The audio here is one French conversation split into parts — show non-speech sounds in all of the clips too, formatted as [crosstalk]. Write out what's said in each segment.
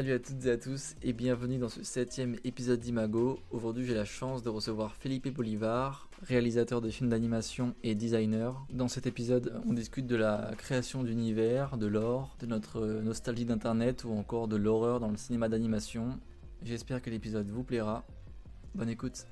Salut à toutes et à tous et bienvenue dans ce septième épisode d'Imago. Aujourd'hui j'ai la chance de recevoir Felipe Bolivar, réalisateur de films d'animation et designer. Dans cet épisode on discute de la création d'univers, de l'or, de notre nostalgie d'internet ou encore de l'horreur dans le cinéma d'animation. J'espère que l'épisode vous plaira. Bonne écoute.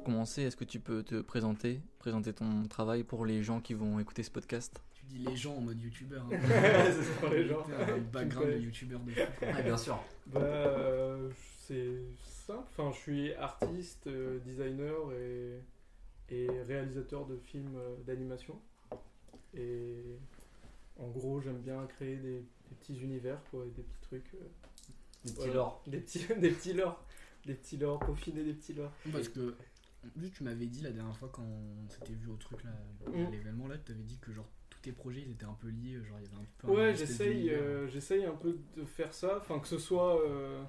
Pour commencer, est-ce que tu peux te présenter, présenter ton travail pour les gens qui vont écouter ce podcast? Tu dis les gens en mode youtubeur. Hein. [laughs] c'est pour les gens. Un background de youtubeur de. Ah bien sûr. Bah, euh, c'est simple. Enfin, je suis artiste, euh, designer et, et réalisateur de films euh, d'animation. Et en gros, j'aime bien créer des, des petits univers, quoi, et des petits trucs. euh, Des petits voilà. lore. Des petits, [laughs] des petits lores. Des petits lores, peaufiner des petits lores. Parce que, juste tu m'avais dit la dernière fois quand on s'était vu au truc là, à Mm. l'événement là, tu avais dit que genre tous tes projets ils étaient un peu liés, genre il y avait un peu un Ouais, j'essaye, euh, j'essaye un peu de faire ça, enfin que ce soit euh,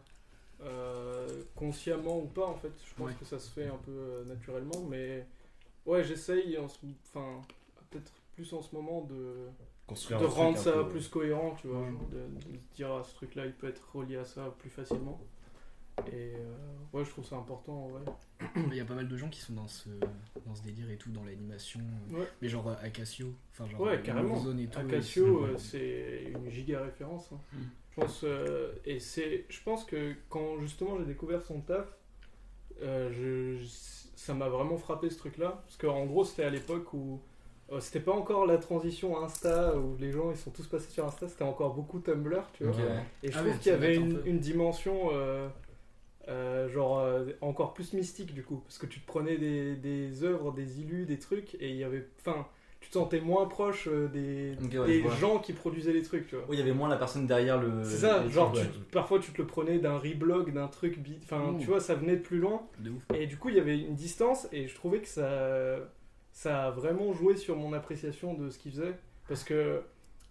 euh, consciemment ou pas en fait. Je pense Ouais. que ça se fait un peu euh, naturellement, mais ouais, j'essaye, en ce- enfin peut-être plus en ce moment de, construire de truc rendre ça peu- plus cohérent, tu vois, Ouais. genre de, de se dire ah, ce truc-là, il peut être relié à ça plus facilement. Et euh, ouais, je trouve ça important, ouais. Il y a pas mal de gens qui sont dans ce, dans ce délire et tout, dans l'animation. Ouais. Mais genre euh, Acacio, enfin genre Ouais, euh, carrément. Warzone et tout. Acacio, et c'est- une giga référence. hein. Mm. Je pense, euh, et c'est, je pense que quand justement j'ai découvert son taf, euh, je, je- ça m'a vraiment frappé ce truc-là. Parce qu'en gros, c'était à l'époque où c'était pas encore la transition Insta, où les gens ils sont tous passés sur Insta, c'était encore beaucoup Tumblr, tu vois. Et je Ah trouve ouais, qu'il y avait une dimension euh, genre euh, encore plus mystique du coup, parce que tu te prenais des, des œuvres, des illus, des trucs, et il y avait, enfin, tu te sentais moins proche euh, des, ouais, gens qui produisaient les trucs, tu vois. Oui, il y avait moins la personne derrière le. C'est ça, genre truc, tu- ouais. parfois tu te le prenais d'un reblog, d'un truc, enfin tu vois, ça venait de plus loin, De ouf. et du coup il y avait une distance, et je trouvais que ça, ça a vraiment joué sur mon appréciation de ce qu'il faisait, parce que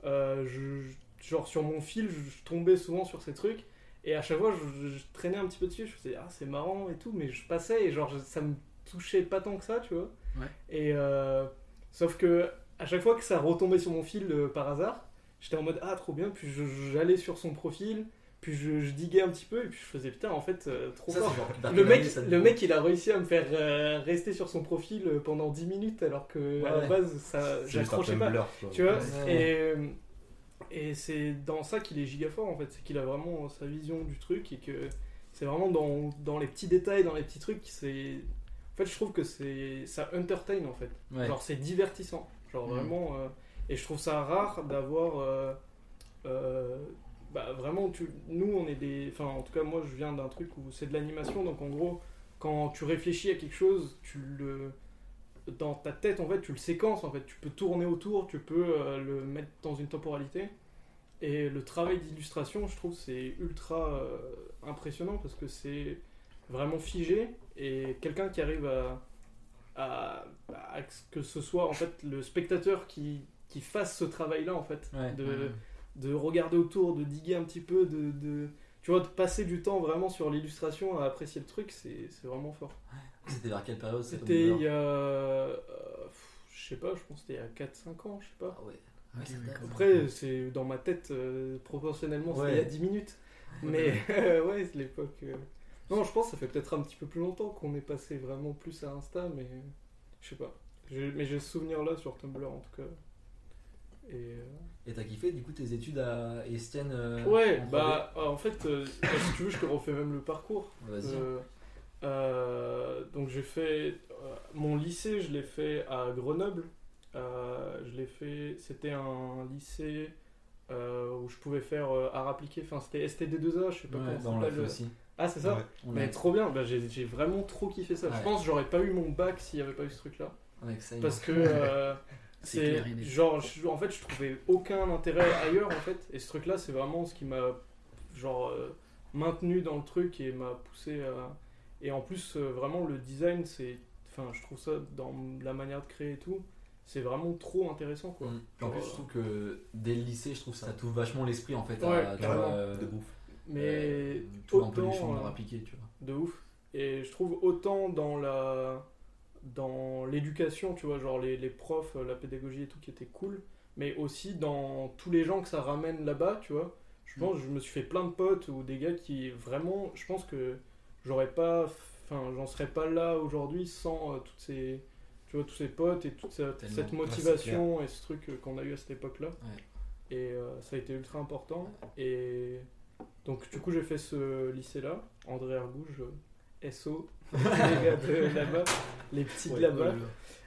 je- genre sur mon fil, je, je tombais souvent sur ces trucs, et à chaque fois je, je traînais un petit peu dessus, je faisais ah c'est marrant et tout, mais je passais et genre je- ça me touchait pas tant que ça, tu vois. Ouais. Et euh, sauf que à chaque fois que ça retombait sur mon fil euh, par hasard, j'étais en mode ah trop bien, puis j'allais sur son profil, puis je, je diguais un petit peu, et puis je faisais putain en fait euh, trop Ça, fort. genre Le mec, le coup. mec, il a réussi à me faire euh, rester sur son profil pendant 10 minutes alors que Ouais, à la ouais. base, ça, j'accrochais pas. Quoi. Tu vois Ouais. Et, euh, et c'est dans ça qu'il est giga fort en fait, c'est qu'il a vraiment sa vision du truc et que c'est vraiment dans, dans les petits détails, dans les petits trucs, c'est. En fait, je trouve que c'est ça entertain en fait. Ouais. Genre, c'est divertissant. Genre, Mhm. vraiment. euh, et je trouve ça rare d'avoir. euh, euh, bah, vraiment, tu, nous, on est des. Enfin, en tout cas, moi, je viens d'un truc où c'est de l'animation. Donc, en gros, quand tu réfléchis à quelque chose, tu le. Dans ta tête, en fait, tu le séquences. En fait, tu peux tourner autour, tu peux euh, le mettre dans une temporalité. Et le travail d'illustration, je trouve, c'est ultra euh, impressionnant parce que c'est vraiment figé et quelqu'un qui arrive à, à, à que ce soit en fait le spectateur qui, qui fasse ce travail-là en fait, Ouais. de, Ouais. de regarder autour, de diguer un petit peu, de, de tu vois, de passer du temps vraiment sur l'illustration à apprécier le truc, c'est vraiment fort. C'était vers quelle période C'était il y a, euh, je sais pas, je pense c'était il y a 4-5 ans, je sais pas. Ah ouais. Ok, Ouais, ça ouais, date. quand même. Après, c'est dans ma tête, euh, proportionnellement, Ouais. il y a 10 minutes. Mais [laughs] ouais, c'est l'époque. euh. Non, je pense que ça fait peut-être un petit peu plus longtemps qu'on est passé vraiment plus à Insta, mais je sais pas. Mais j'ai ce souvenir-là sur Tumblr en tout cas. Et euh, t'as kiffé du coup tes études à Estienne euh, ouais, en 3D? bah en fait, euh, si tu veux, je te refais même le parcours. Vas-y. Donc j'ai fait mon lycée, je l'ai fait à Grenoble. Euh, je l'ai fait, c'était un lycée euh, où je pouvais faire euh, art appliqué. Enfin, c'était STD2A, je sais pas Ouais, comment ça s'appelle. Ah, c'est ça Ouais. Mais trop bien, bah, j'ai vraiment trop kiffé ça. Ouais. Je pense que j'aurais pas eu mon bac s'il n'y avait pas eu ce truc-là. Parce que [laughs] euh, C'est genre, je- en fait, je trouvais aucun intérêt ailleurs en fait. Et ce truc-là, c'est vraiment ce qui m'a genre euh, maintenu dans le truc et m'a poussé à. Et en plus, euh, vraiment, le design, c'est. Enfin, je trouve ça dans la manière de créer et tout, c'est vraiment trop intéressant quoi. Mm. En plus, je trouve que dès le lycée, je trouve que ça t'ouvre vachement l'esprit en fait. Ouais, à, euh, De ouf. Mais euh, tout autant un peu les champs euh, appliqués, tu vois. De ouf. Et je trouve autant dans la dans l'éducation, tu vois, genre les, les profs, la pédagogie et tout qui était cool, mais aussi dans tous les gens que ça ramène là-bas, tu vois. Je pense que je me suis fait plein de potes ou des gars qui vraiment, je pense que j'aurais pas, enfin, j'en serais pas là aujourd'hui sans euh, toutes ces, tu vois, tous ces potes et toute cette, Tellement. cette Ouais, motivation et ce truc euh, qu'on a eu à cette époque-là. Ouais. Et euh, ça a été ultra important. Et donc, du coup, j'ai fait ce lycée-là, André Argouge, euh, SO, les [laughs] gars de là-bas, les petits de là-bas. oh.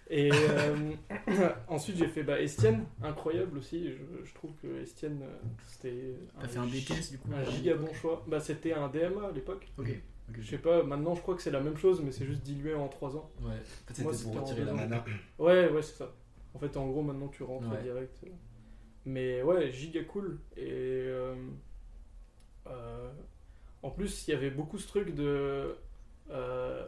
Et euh, [coughs] ensuite, j'ai fait bah, Estienne, incroyable aussi. Je, je trouve que Estienne, c'était T'as fait un BTS du coup un giga bon choix. Bah, c'était un DMA à l'époque. Ok. Je sais pas, maintenant je crois que c'est la même chose, mais c'est juste dilué en 3 ans. Ouais, peut-être pour en retirer la mana. Ouais, ouais, c'est ça. En fait, en gros, maintenant tu rentres Ouais. direct. Mais ouais, giga cool. Et euh, euh, en plus, il y avait beaucoup ce truc de euh,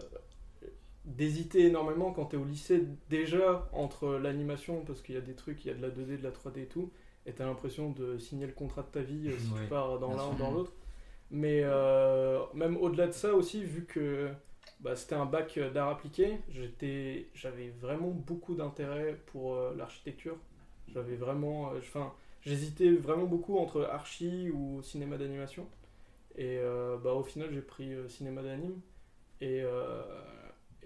d'hésiter énormément quand t'es au lycée déjà entre l'animation parce qu'il y a des trucs, il y a de la 2D, de la 3D et tout, et t'as l'impression de signer le contrat de ta vie euh, si Ouais, tu pars dans l'un ou dans l'autre. Mais euh, même au-delà de ça aussi, vu que bah, c'était un bac d'art appliqué, j'étais, j'avais vraiment beaucoup d'intérêt pour euh, l'architecture. J'avais vraiment, euh, enfin, j'hésitais vraiment beaucoup entre archi ou cinéma d'animation. Et euh, bah, au final, j'ai pris euh, cinéma d'anime. Et, euh,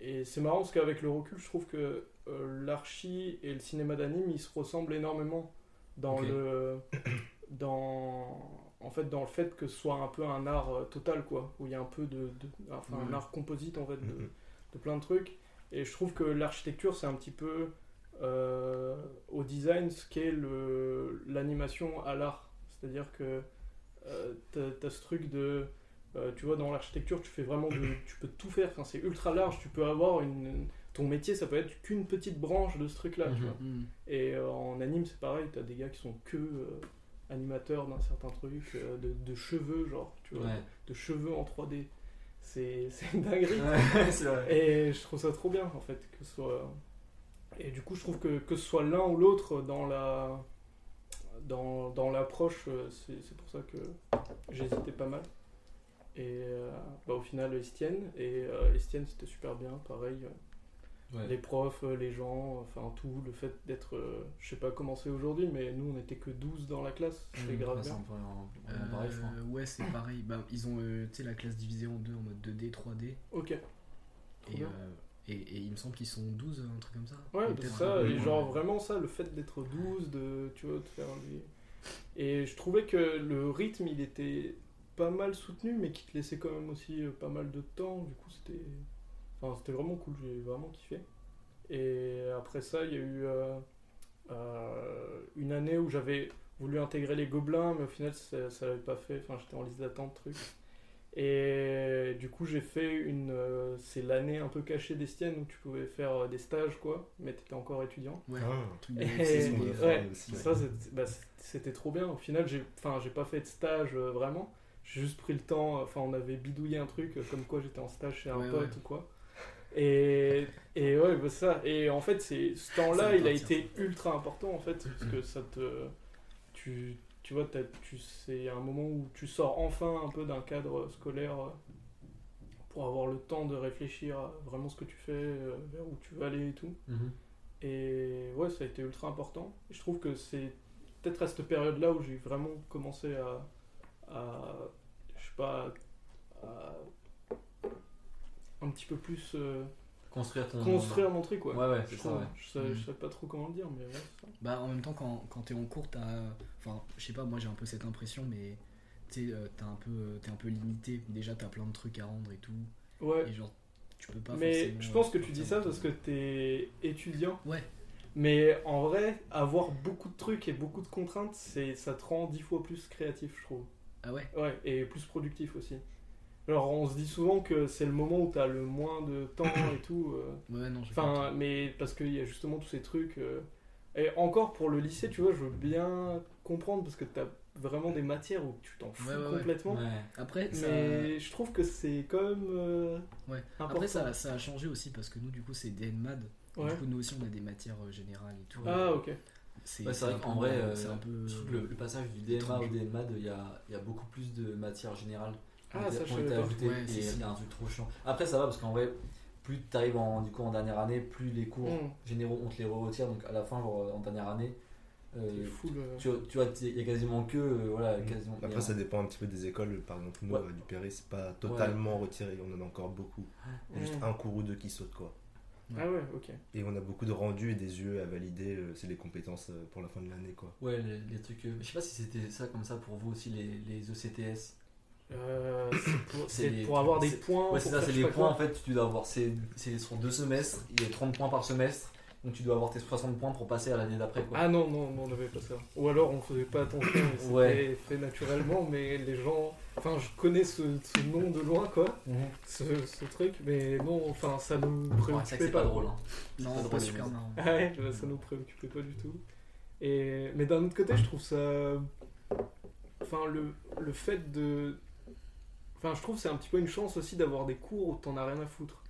et c'est marrant parce qu'avec le recul, je trouve que euh, l'archi et le cinéma d'anime, ils se ressemblent énormément dans le, [coughs] dans, en fait, dans le fait que ce soit un peu un art euh, total, quoi, où il y a un peu de, de- enfin, un Ouais. art composite en fait de, Mhm. de plein de trucs. Et je trouve que l'architecture, c'est un petit peu euh, au design ce qu'est le- l'animation à l'art. C'est-à-dire que euh, t'as as ce truc de. euh, tu vois, dans l'architecture, tu fais vraiment de- tu peux tout faire. Enfin, c'est ultra large. Tu peux avoir une. Ton métier, ça peut être qu'une petite branche de ce truc-là. tu Mhm. vois. Et euh, en anime, c'est pareil. T'as des gars qui sont que animateurs d'un certain truc, euh, de, de cheveux, genre, tu vois, Ouais. de cheveux en 3D. C'est une dinguerie. [laughs] Ouais. Et je trouve ça trop bien en fait que ce soit. Et du coup, je trouve que que ce soit l'un ou l'autre dans la dans, dans l'approche, euh, c'est c'est pour ça que j'hésitais pas mal. Et euh, bah, au final, Estienne. Et euh, Estienne, c'était super bien, pareil. Ouais. Les profs, euh, les gens, enfin tout, le fait d'être. euh, je sais pas comment c'est aujourd'hui, mais nous on était que 12 dans la classe, c'était Mmh, grave ouais, c'est bien. un peu un- vraiment pareil, je crois. Ouais, c'est [coughs] pareil. Bah, ils ont euh, tu sais, la classe divisée en deux en mode 2D, 3D. Ok. Et, euh, et, et il me semble qu'ils sont 12, un truc comme ça. Ouais, c'est ça, et genre vraiment ça, le fait d'être 12, de, tu vois, de faire des... Et je trouvais que le rythme, il était pas mal soutenu, mais qui te laissait quand même aussi pas mal de temps, du coup c'était... Enfin, c'était vraiment cool, j'ai vraiment kiffé. Et après ça, il y a eu euh, euh, une année où j'avais voulu intégrer les gobelins, mais au final ça, ça l'avait pas fait, enfin j'étais en liste d'attente, truc. Et du coup, j'ai fait une. euh, c'est l'année un peu cachée d'Estienne où tu pouvais faire euh, des stages, quoi, mais t'étais encore étudiant. Ouais, Ah. un truc de Et- ouais, aussi, ça, c'est- bah, c'était trop bien. Au final, j'ai enfin, j'ai pas fait de stage euh, vraiment. J'ai juste pris le temps. Enfin, on avait bidouillé un truc comme quoi j'étais en stage chez un Ouais, pote ouais. ou quoi. Et, et ouais, bah, ça. Et en fait, c'est ce temps-là, il a été ultra important en fait, parce que ça te. Tu, tu vois, tu, c'est un moment où tu sors enfin un peu d'un cadre scolaire euh, pour avoir le temps de réfléchir à vraiment ce que tu fais, euh, vers où tu veux aller et tout. Mhm. Et ouais, ça a été ultra important. Et je trouve que c'est peut-être à cette période-là où j'ai vraiment commencé à, à je sais pas, à un petit peu plus euh, Construire ton. construire mon truc, quoi. Ouais, ouais, c'est ça, ouais. je, sais, Mm. pas trop comment le dire, mais ouais, c'est ça. Bah, en même temps, quand, quand t'es en cours, t'as. Enfin, je sais pas, moi j'ai un peu cette impression, mais tu sais, euh, t'as un peu, euh, t'es un peu limité. Déjà, t'as plein de trucs à rendre et tout. Ouais, Et genre, tu peux pas mais je pense que tu dis ça parce que t'es étudiant. Ouais. Mais en vrai, avoir beaucoup de trucs et beaucoup de contraintes, c'est ça te rend dix fois plus créatif, je trouve. Ah ouais? Ouais, et plus productif aussi. Alors, on se dit souvent que c'est le moment où t'as le moins de temps et tout. euh, [coughs] Ouais, non, j'ai Enfin, mais parce qu'il y a justement tous ces trucs. euh, Et encore pour le lycée, tu vois, je veux bien comprendre parce que t'as vraiment des matières où tu t'en fous Ouais, ouais, ouais. complètement. Ouais. Après, ça... Mais je trouve que c'est quand même euh, Ouais. important. Après ça, ça a changé aussi parce que nous, du coup, c'est DNMAD. Et Ouais. Du coup, nous aussi, on a des matières générales et tout. Ah, ok. C'est Ouais, vrai qu'en vrai, c'est euh, un peu. Je trouve que le, le passage du DMA au. DNMAD, il y a, il y a beaucoup plus de matière générale. Ah, ont été- ça, je savais pas. Ouais, c'est un truc trop chiant. Après, ça va parce qu'en vrai, plus tu arrives en, du coup, en dernière année, plus les cours Mm. généraux, on te les retire. Donc à la fin, genre, en dernière année, euh, C'est full. euh, tu, tu vois, il y a quasiment que. euh, voilà, Mm. quasiment. Après, a- ça dépend un petit peu des écoles. Par exemple, nous, Ouais. à Dupéré, c'est pas totalement retiré. On en a encore beaucoup. Il y a juste Mm. un cours ou deux qui sautent, quoi. Ah ouais, ok. Et on a beaucoup de rendus et des yeux à valider. euh, C'est les compétences euh, pour la fin de l'année, quoi. Ouais, les, les trucs. euh, je sais pas si c'était ça comme ça pour vous aussi, les, les ECTS. Euh, c'est [coughs] pour, avoir des points. Ouais, c'est ça, c'est les points quoi. en fait. Tu dois avoir. C'est c'est sur deux semestres, il y a 30 points par semestre. Donc tu dois avoir tes 60 points pour passer à l'année d'après. quoi. Ah non, non, non, on n'avait pas ça. Ou alors on faisait pas attention [coughs] c'était Ouais. fait naturellement, mais les gens. Enfin, je connais ce, ce nom de loin, quoi, Mhm. ce, ce truc, mais non, enfin, ça nous Ouais, préoccupait c'est pas. pas drôle. hein. Non, pas pas, super. Ah ouais, bah, ça nous préoccupait pas du tout. Et, mais d'un autre côté, je trouve ça. Enfin, le, le fait de. Enfin, je trouve c'est un petit peu une chance aussi d'avoir des cours où t'en as rien à foutre.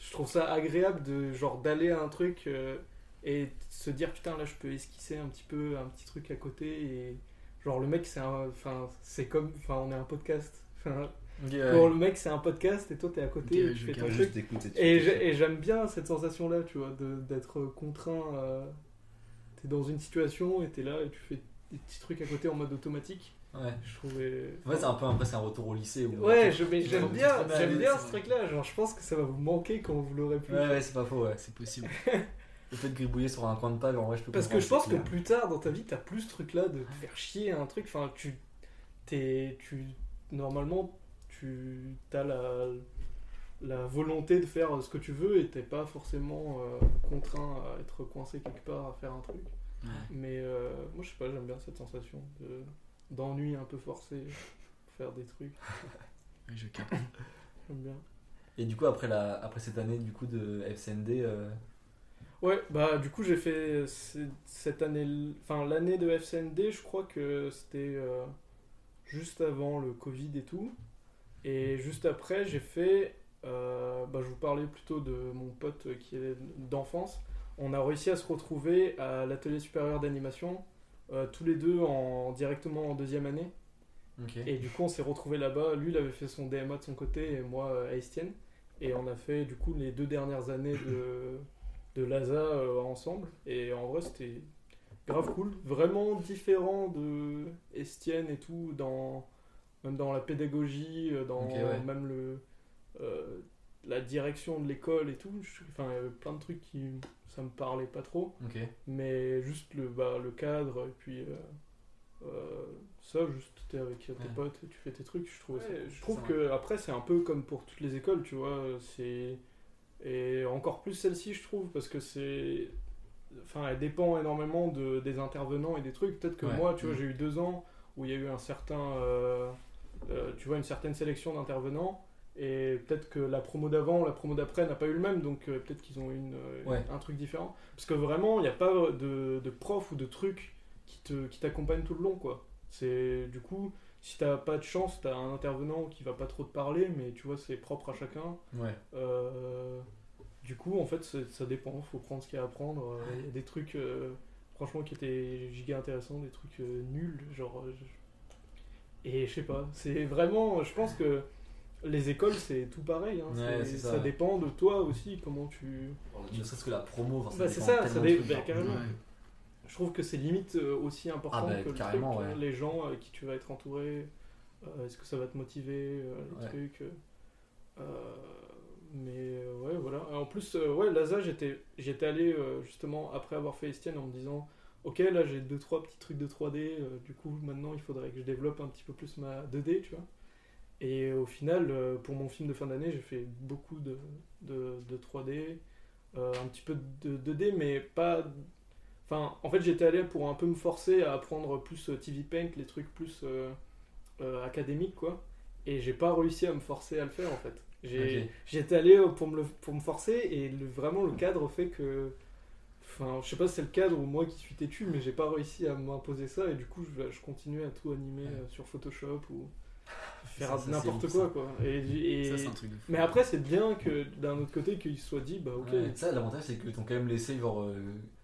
Je trouve ça agréable de genre d'aller à un truc euh, et de se dire putain là je peux esquisser un petit peu un petit truc à côté et genre le mec c'est un enfin c'est comme enfin on est un podcast enfin pour le mec c'est un podcast et toi t'es à côté et tu fais ton truc et j'ai- et j'aime bien cette sensation-là, tu vois, d'être contraint. euh, t'es dans une situation et t'es là et tu fais des petits trucs à côté en mode automatique. Ouais. Je trouvais. En fait, c'est un peu un, retour au lycée. Où Ouais, je, mais j'aime bien, j'aime bien ce truc-là. Genre, je pense que ça va vous manquer quand vous l'aurez plus. Ouais, ouais, c'est pas faux, ouais. C'est possible. Le fait de gribouiller sur un coin de page, en vrai, je peux Parce que je pense que plus tard dans ta vie, t'as plus ce truc-là de te faire chier un truc. Enfin, tu. T'es. Tu. Normalement, tu. T'as la. La volonté de faire ce que tu veux et t'es pas forcément euh, contraint à être coincé quelque part à faire un truc. Ouais. Mais euh, moi, je sais pas, j'aime bien cette sensation de- d'ennui un peu forcé pour faire des trucs. [laughs] Je capte. [laughs] J'aime bien. Et du coup, après, la, après cette année du coup de FCND, euh, Ouais, bah du coup, j'ai fait cette année, enfin l'année de FCND, je crois que c'était euh, juste avant le Covid et tout. Et juste après, j'ai fait, euh, bah, je vous parlais plutôt de mon pote qui est d'enfance. On a réussi à se retrouver à l'atelier supérieur d'animation, euh, tous les deux en, directement en deuxième année. Et du coup, on s'est retrouvé là-bas. Lui, il avait fait son DMA de son côté et moi euh, à Estienne. Et on a fait du coup les deux dernières années de, de l'ASA euh, ensemble. Et en vrai, c'était grave cool. Vraiment différent de Estienne et tout, dans, même dans la pédagogie, euh, dans ouais. même le, la direction de l'école et tout. Enfin, il y avait plein de trucs qui ça me parlait pas trop mais juste le, bah, le cadre et puis euh, euh, ça juste t'es avec tes Ouais. potes et tu fais tes trucs je trouve Ouais, ça- je trouve ça. que après c'est un peu comme pour toutes les écoles tu vois c'est et encore plus celle-ci je trouve parce que c'est enfin elle dépend énormément de, des intervenants et des trucs peut-être que Ouais. moi tu vois Mm. j'ai eu deux ans où il y a eu un certain euh, euh, tu vois une certaine sélection d'intervenants et peut-être que la promo d'avant la promo d'après n'a pas eu le même donc euh, peut-être qu'ils ont eu une, euh, Ouais. un truc différent parce que vraiment il n'y a pas de, de prof ou de truc qui te qui t'accompagne tout le long quoi c'est du coup si t'as pas de chance t'as un intervenant qui va pas trop te parler mais tu vois c'est propre à chacun Ouais. euh, du coup, en fait, ça dépend. Faut prendre ce qu'il y a à prendre. Il y a des trucs, euh, franchement, qui étaient giga intéressants, des trucs euh, nuls, genre. je- Et je sais pas. C'est vraiment. Je pense que les écoles, c'est tout pareil. hein. Ouais, C'est- c'est ça, ça, dépend de toi aussi, comment tu. Ne serait-ce que la promo, enfin, Bah, c'est ça, ça dé- bah, carrément. Ouais. Je trouve que c'est limite euh, aussi important Ah bah, que le truc, ouais. les gens avec qui tu vas être entouré. euh, Est-ce que ça va te motiver, euh, les Ouais. trucs. euh, euh, mais euh, ouais, voilà. En plus, euh, ouais, Laza, j'étais j'étais allé euh, justement après avoir fait Estienne en me disant Ok, là j'ai deux trois petits trucs de 3D. euh, du coup, maintenant il faudrait que je développe un petit peu plus ma 2D, tu vois. Et au final, euh, pour mon film de fin d'année, j'ai fait beaucoup de, de, de 3D, euh, un petit peu de 2D, mais pas. Enfin, en fait, j'étais allé pour un peu me forcer à apprendre plus euh, TV Paint, les trucs plus euh, euh, académiques, quoi. Et j'ai pas réussi à me forcer à le faire, en fait. J'étais allé pour me, le- pour me forcer, et le- vraiment, le cadre fait que. Enfin, je sais pas si c'est le cadre ou moi qui suis têtu, mais j'ai pas réussi à m'imposer ça, et du coup, je, je continuais à tout animer sur Photoshop ou faire n'importe quoi, ça. quoi. Et, et- Ça, c'est un truc de fou. mais après, c'est bien que d'un autre côté, qu'il soit dit, bah ok. Ouais. Ça, l'avantage, c'est que t'ont quand même laissé genre euh,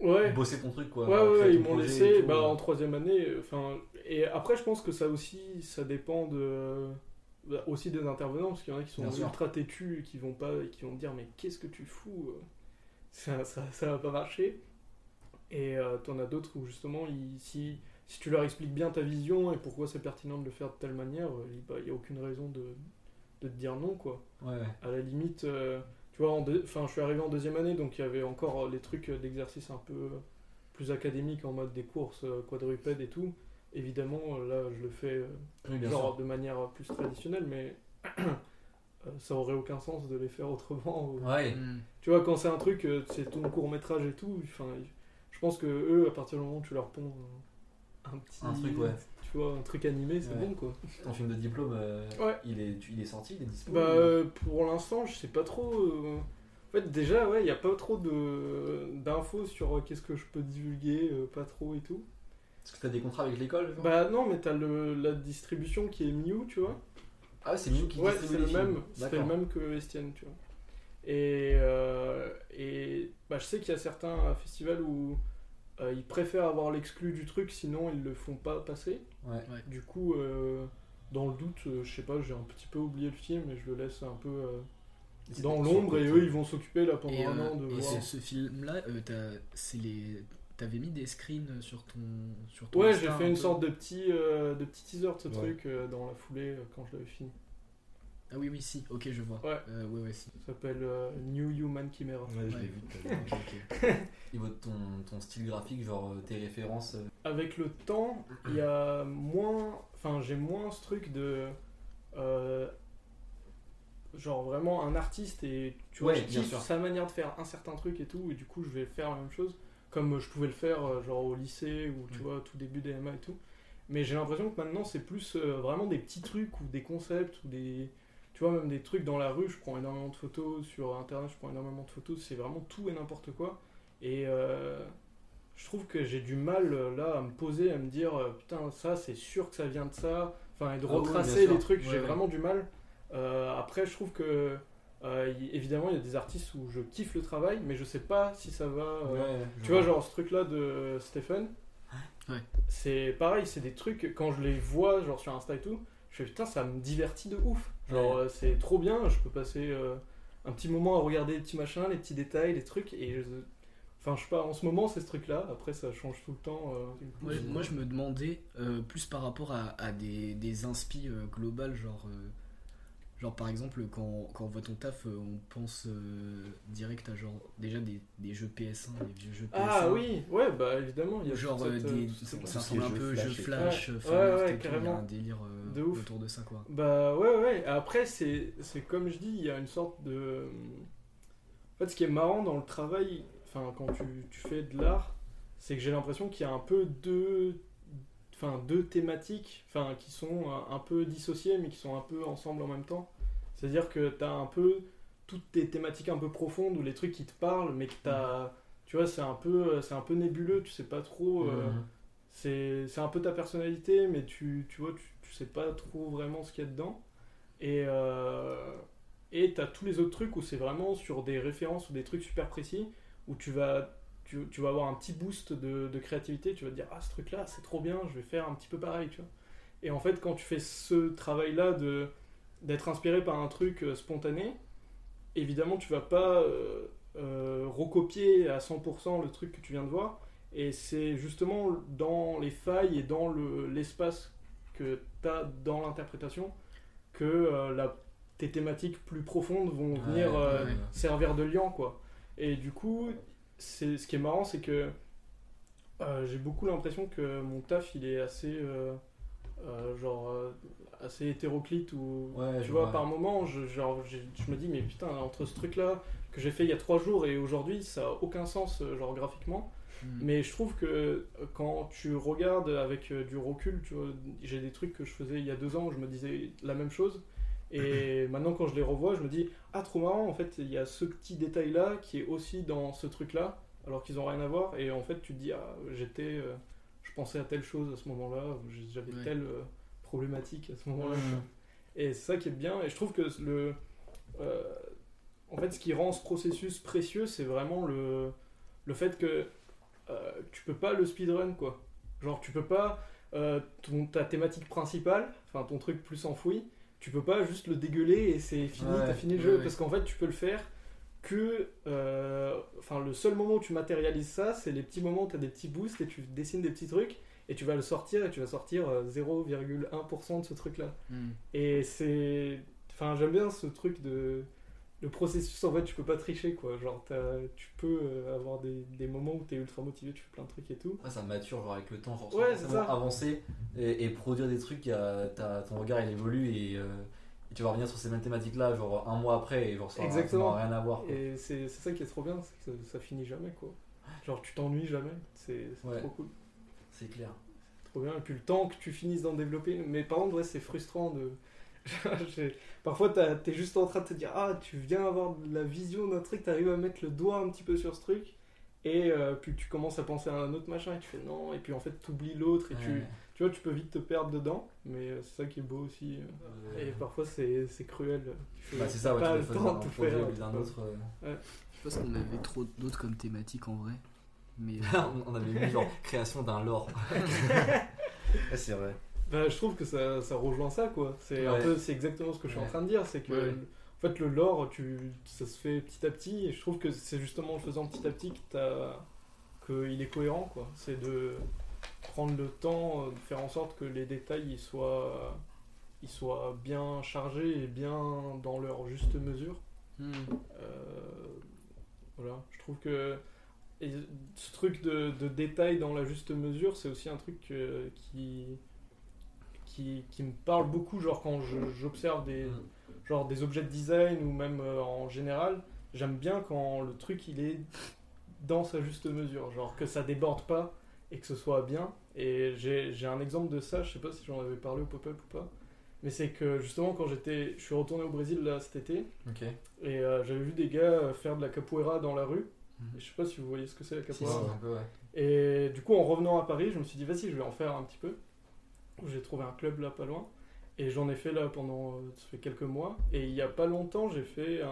Ouais. bosser ton truc quoi. Ouais, ouais, ils m'ont laissé tout, bah, en troisième année. Enfin, et après, je pense que ça aussi, ça dépend de, bah, aussi des intervenants, parce qu'il y en a qui sont Bien sûr. ultra têtus et qui vont pas et qui vont te dire mais qu'est-ce que tu fous euh, ça, ça, ça va pas marcher. Et euh, t'en as d'autres où justement ils- si, si tu leur expliques bien ta vision et pourquoi c'est pertinent de le faire de telle manière, il n'y a aucune raison de, de te dire non quoi. Ouais. À la limite, euh, tu vois, en je suis arrivé en deuxième année, donc il y avait encore euh, les trucs euh, d'exercice un peu euh, plus académiques en mode des courses euh, quadrupèdes et tout. Évidemment, euh, là, je le fais euh, Oui, genre de manière euh, plus traditionnelle, mais [clears throat] euh, ça aurait aucun sens de les faire autrement. ou- Ouais. Hmm. Tu vois, quand c'est un truc, euh, c'est ton court métrage et tout, enfin, je pense que eux, à partir du moment où tu leur ponds euh, un petit. Un truc, ouais. Tu vois, un truc animé, c'est Ouais. bon quoi. Ton film de diplôme, euh, Ouais. il, est, tu- il est sorti, il est dispo Bah, euh, pour l'instant, je sais pas trop. euh, En fait, déjà, ouais, il y a pas trop d'infos sur qu'est-ce que je peux divulguer, pas trop et tout. Est-ce que t'as des contrats avec l'école Bah, non, mais t'as le la distribution qui est Mew, tu vois. Ah c'est Miu qui Ouais, distribue les le films. même, c'est le même que Estienne, tu vois. Et, et bah, je sais qu'il y a certains festivals où euh, ils préfèrent avoir l'exclu du truc, sinon ils le font pas passer. Ouais. Du coup, euh, dans le doute, euh, je sais pas, j'ai un petit peu oublié le film et je le laisse un peu euh, dans l'ombre et eux ils vont s'occuper là pendant Et, un euh, an de et voir. ce, ce film-là, euh, t'as- c'est les. T'avais mis des screens sur ton. Sur ton Ouais, j'ai un fait une peu sorte de petit, euh, de petit teaser de ce Ouais. truc euh, dans la foulée euh, quand je l'avais fini. Ah oui, oui, si, ok, je vois. Ouais. Euh, ouais, ouais, si. Ça s'appelle euh, New Human Chimera. Ouais, je l'ai vu tout à [laughs] l'heure. Ok, ok. [laughs] Niveau de ton, ton style graphique, genre euh, tes références. euh, Avec le temps, il y a moins. Enfin, j'ai moins ce truc de. euh, genre vraiment un artiste et tu vois, Ouais, je bien kiffe sûr. sa manière de faire un certain truc et tout, et du coup, je vais faire la même chose comme je pouvais le faire euh, genre au lycée ou tu vois, tout début d'EMA et tout. Mais j'ai l'impression que maintenant, c'est plus euh, vraiment des petits trucs ou des concepts ou des. Tu vois, même des trucs dans la rue, je prends énormément de photos, sur internet, je prends énormément de photos, c'est vraiment tout et n'importe quoi. Et euh, je trouve que j'ai du mal euh, là à me poser, à me dire euh, putain, ça c'est sûr que ça vient de ça, enfin, et de Ah oui, retracer les trucs, Ouais, j'ai ouais. vraiment du mal. Euh, après, je trouve que euh, y- évidemment, il y a des artistes où je kiffe le travail, mais je sais pas si ça va. euh, ouais, tu vois, genre ce truc-là de Stephen, Ouais. c'est pareil, c'est des trucs, quand je les vois, genre sur Insta et tout, je fais putain, ça me divertit de ouf. Genre, Ouais. euh, c'est trop bien, je peux passer euh, un petit moment à regarder les petits machins, les petits détails, les trucs, et je- Enfin, je sais pas, en ce moment, c'est ce truc-là, après, ça change tout le temps. euh, Moi, je- moi, je me demandais euh, plus par rapport à, à des, des inspi euh, globales, genre, euh, genre par exemple, quand, quand on voit ton taf, euh, on pense euh, direct à genre déjà des, des jeux PS1, des vieux jeux PS1. Ah oui, ouais, bah évidemment, il y a genre euh, cette, des, cette- ça ressemble un jeux peu flash jeux et tout. flash, Ouais, il y a carrément. un délire euh, De ouf. autour de ça quoi. Bah ouais, ouais. Après, c'est c'est comme je dis, il y a une sorte de. En fait, ce qui est marrant dans le travail, enfin, quand tu, tu fais de l'art, c'est que j'ai l'impression qu'il y a un peu deux. Enfin, deux thématiques enfin, qui sont un peu dissociées, mais qui sont un peu ensemble en même temps. C'est-à-dire que tu as un peu toutes tes thématiques un peu profondes ou les trucs qui te parlent, mais que tu Tu vois, c'est un, peu- c'est un peu nébuleux, tu sais pas trop. euh, Mhm. c'est c'est un peu ta personnalité, mais tu, tu vois, tu, tu sais pas trop vraiment ce qu'il y a dedans. Et euh, et t'as tous les autres trucs où c'est vraiment sur des références ou des trucs super précis, où tu vas, tu, tu vas avoir un petit boost de, de créativité, tu vas te dire, ah ce truc-là, c'est trop bien, je vais faire un petit peu pareil, tu vois. Et en fait, quand tu fais ce travail-là de d'être inspiré par un truc euh, spontané, évidemment, tu vas pas euh, euh, recopier à 100% le truc que tu viens de voir, et c'est justement dans les failles et dans le- l'espace que tu as dans l'interprétation que euh, la- tes thématiques plus profondes vont Ouais, venir euh, ouais. servir de liant. Quoi. Et du coup, c'est, ce qui est marrant, c'est que euh, j'ai beaucoup l'impression que mon taf, il est assez... euh, genre euh, assez hétéroclite ou Ouais, tu je vois vois. par moment je, genre, j'ai- je me dis mais putain entre ce truc là que j'ai fait il y a trois jours et aujourd'hui ça a aucun sens euh, genre graphiquement Hmm. mais je trouve que quand tu regardes avec du recul, tu vois, j'ai des trucs que je faisais il y a deux ans où je me disais la même chose. Et [laughs] maintenant, quand je les revois, je me dis Ah, trop marrant, en fait, il y a ce petit détail-là qui est aussi dans ce truc-là, alors qu'ils ont rien à voir. Et en fait, tu te dis Ah, j'étais. euh, je pensais à telle chose à ce moment-là, j'avais Ouais. telle euh, problématique à ce moment-là. Et c'est ça qui est bien. Et je trouve que le. euh, en fait, ce qui rend ce processus précieux, c'est vraiment le, le fait que euh, tu peux pas le speedrun, quoi. Genre, tu peux pas. euh, ton, ta thématique principale, enfin ton truc plus enfoui, tu peux pas juste le dégueuler et c'est fini, Ouais, t'as fini le ouais, jeu. Parce qu'en fait, tu peux le faire que. euh, Enfin, le seul moment où tu matérialises ça, c'est les petits moments où tu as des petits boosts et tu dessines des petits trucs et tu vas le sortir et tu vas sortir euh, 0,1% de ce truc-là. Hmm. Et c'est. Enfin, j'aime bien ce truc de. Le processus, en fait, tu peux pas tricher, quoi. Genre, tu peux euh, avoir des, des moments où t'es ultra motivé, tu fais plein de trucs et tout. Ouais, ça mature genre avec le temps, Ouais, forcément ça. avancer et, et produire des trucs, a- ton regard il évolue et, euh, et tu vas revenir sur ces mathématiques là genre un mois après et genre ça n'aura rien à voir. quoi. Et c'est ça qui est trop bien, c'est que ça, ça finit jamais, quoi. Genre, tu t'ennuies jamais. C'est Ouais. trop cool. C'est clair. Trop bien. Et puis le temps que tu finisses d'en développer. Mais par contre, ouais, c'est frustrant de. [laughs] Parfois, t'es juste en train de te dire Ah, tu viens avoir de la vision d'un truc, t'arrives à mettre le doigt un petit peu sur ce truc. Et euh, puis tu commences à penser à un autre machin et tu fais non. Et puis en fait, t'oublies l'autre et Ouais. tu vois, tu peux vite te perdre dedans. Mais euh, c'est ça qui est beau aussi. euh. Et parfois, c'est c'est cruel. Tu fais- Bah, c'est ça, ouais, t'as tu pas le temps de tout faire. d'un autre. euh. Je pense qu'on avait trop d'autres comme thématique en vrai. Mais [laughs] on avait mis genre création d'un lore. [laughs] [laughs] Ouais, c'est vrai. Bah, je trouve que ça, ça rejoint ça, quoi. C'est un Ouais. peu, c'est exactement ce que je suis Ouais. en train de dire. C'est que, Ouais. en fait, le lore, tu, ça se fait petit à petit. Et je trouve que c'est justement en le faisant petit à petit que qu'il est cohérent, quoi. C'est de prendre le temps, euh, de faire en sorte que les détails ils soient, ils soient bien chargés et bien dans leur juste mesure. hmm. Euh, voilà, je trouve que et ce truc de, de détail dans la juste mesure, c'est aussi un truc euh, qui, qui, qui me parle beaucoup, genre quand j'observe des, Mm. genre des objets de design ou même euh, en général, j'aime bien quand le truc il est dans sa juste mesure, genre que ça déborde pas et que ce soit bien. Et j'ai un exemple de ça, je sais pas si j'en avais parlé au pop-up ou pas, mais c'est que justement quand j'étais, je suis retourné au Brésil là cet été. Et euh, j'avais vu des gars euh, faire de la capoeira dans la rue. Mhm. Et je sais pas si vous voyez ce que c'est la Si, si, capoeira. un peu, ouais. Et du coup, en revenant à Paris, je me suis dit, vas-y, je vais en faire un petit peu. J'ai trouvé un club là pas loin. Et j'en ai fait là pendant euh, ça fait quelques mois. Et il y a pas longtemps, j'ai fait un.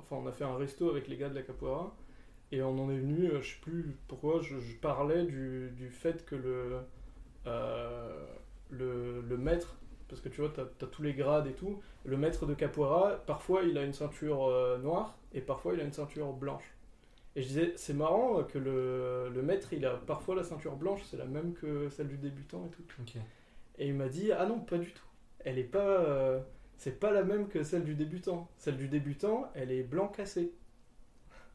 Enfin, on a fait un resto avec les gars de la capoeira. Et on en est venu, euh, je sais plus pourquoi, je, je parlais du, du fait que le, euh, le, le maître, parce que tu vois, tu as, tous les grades et tout, le maître de capoeira, parfois il a une ceinture euh, noire et parfois il a une ceinture blanche. Et je disais, c'est marrant que le, le maître, il a parfois la ceinture blanche, c'est la même que celle du débutant et tout. Et il m'a dit, ah non, pas du tout. Elle est pas. euh, c'est pas la même que celle du débutant. Celle du débutant, elle est blanc cassé.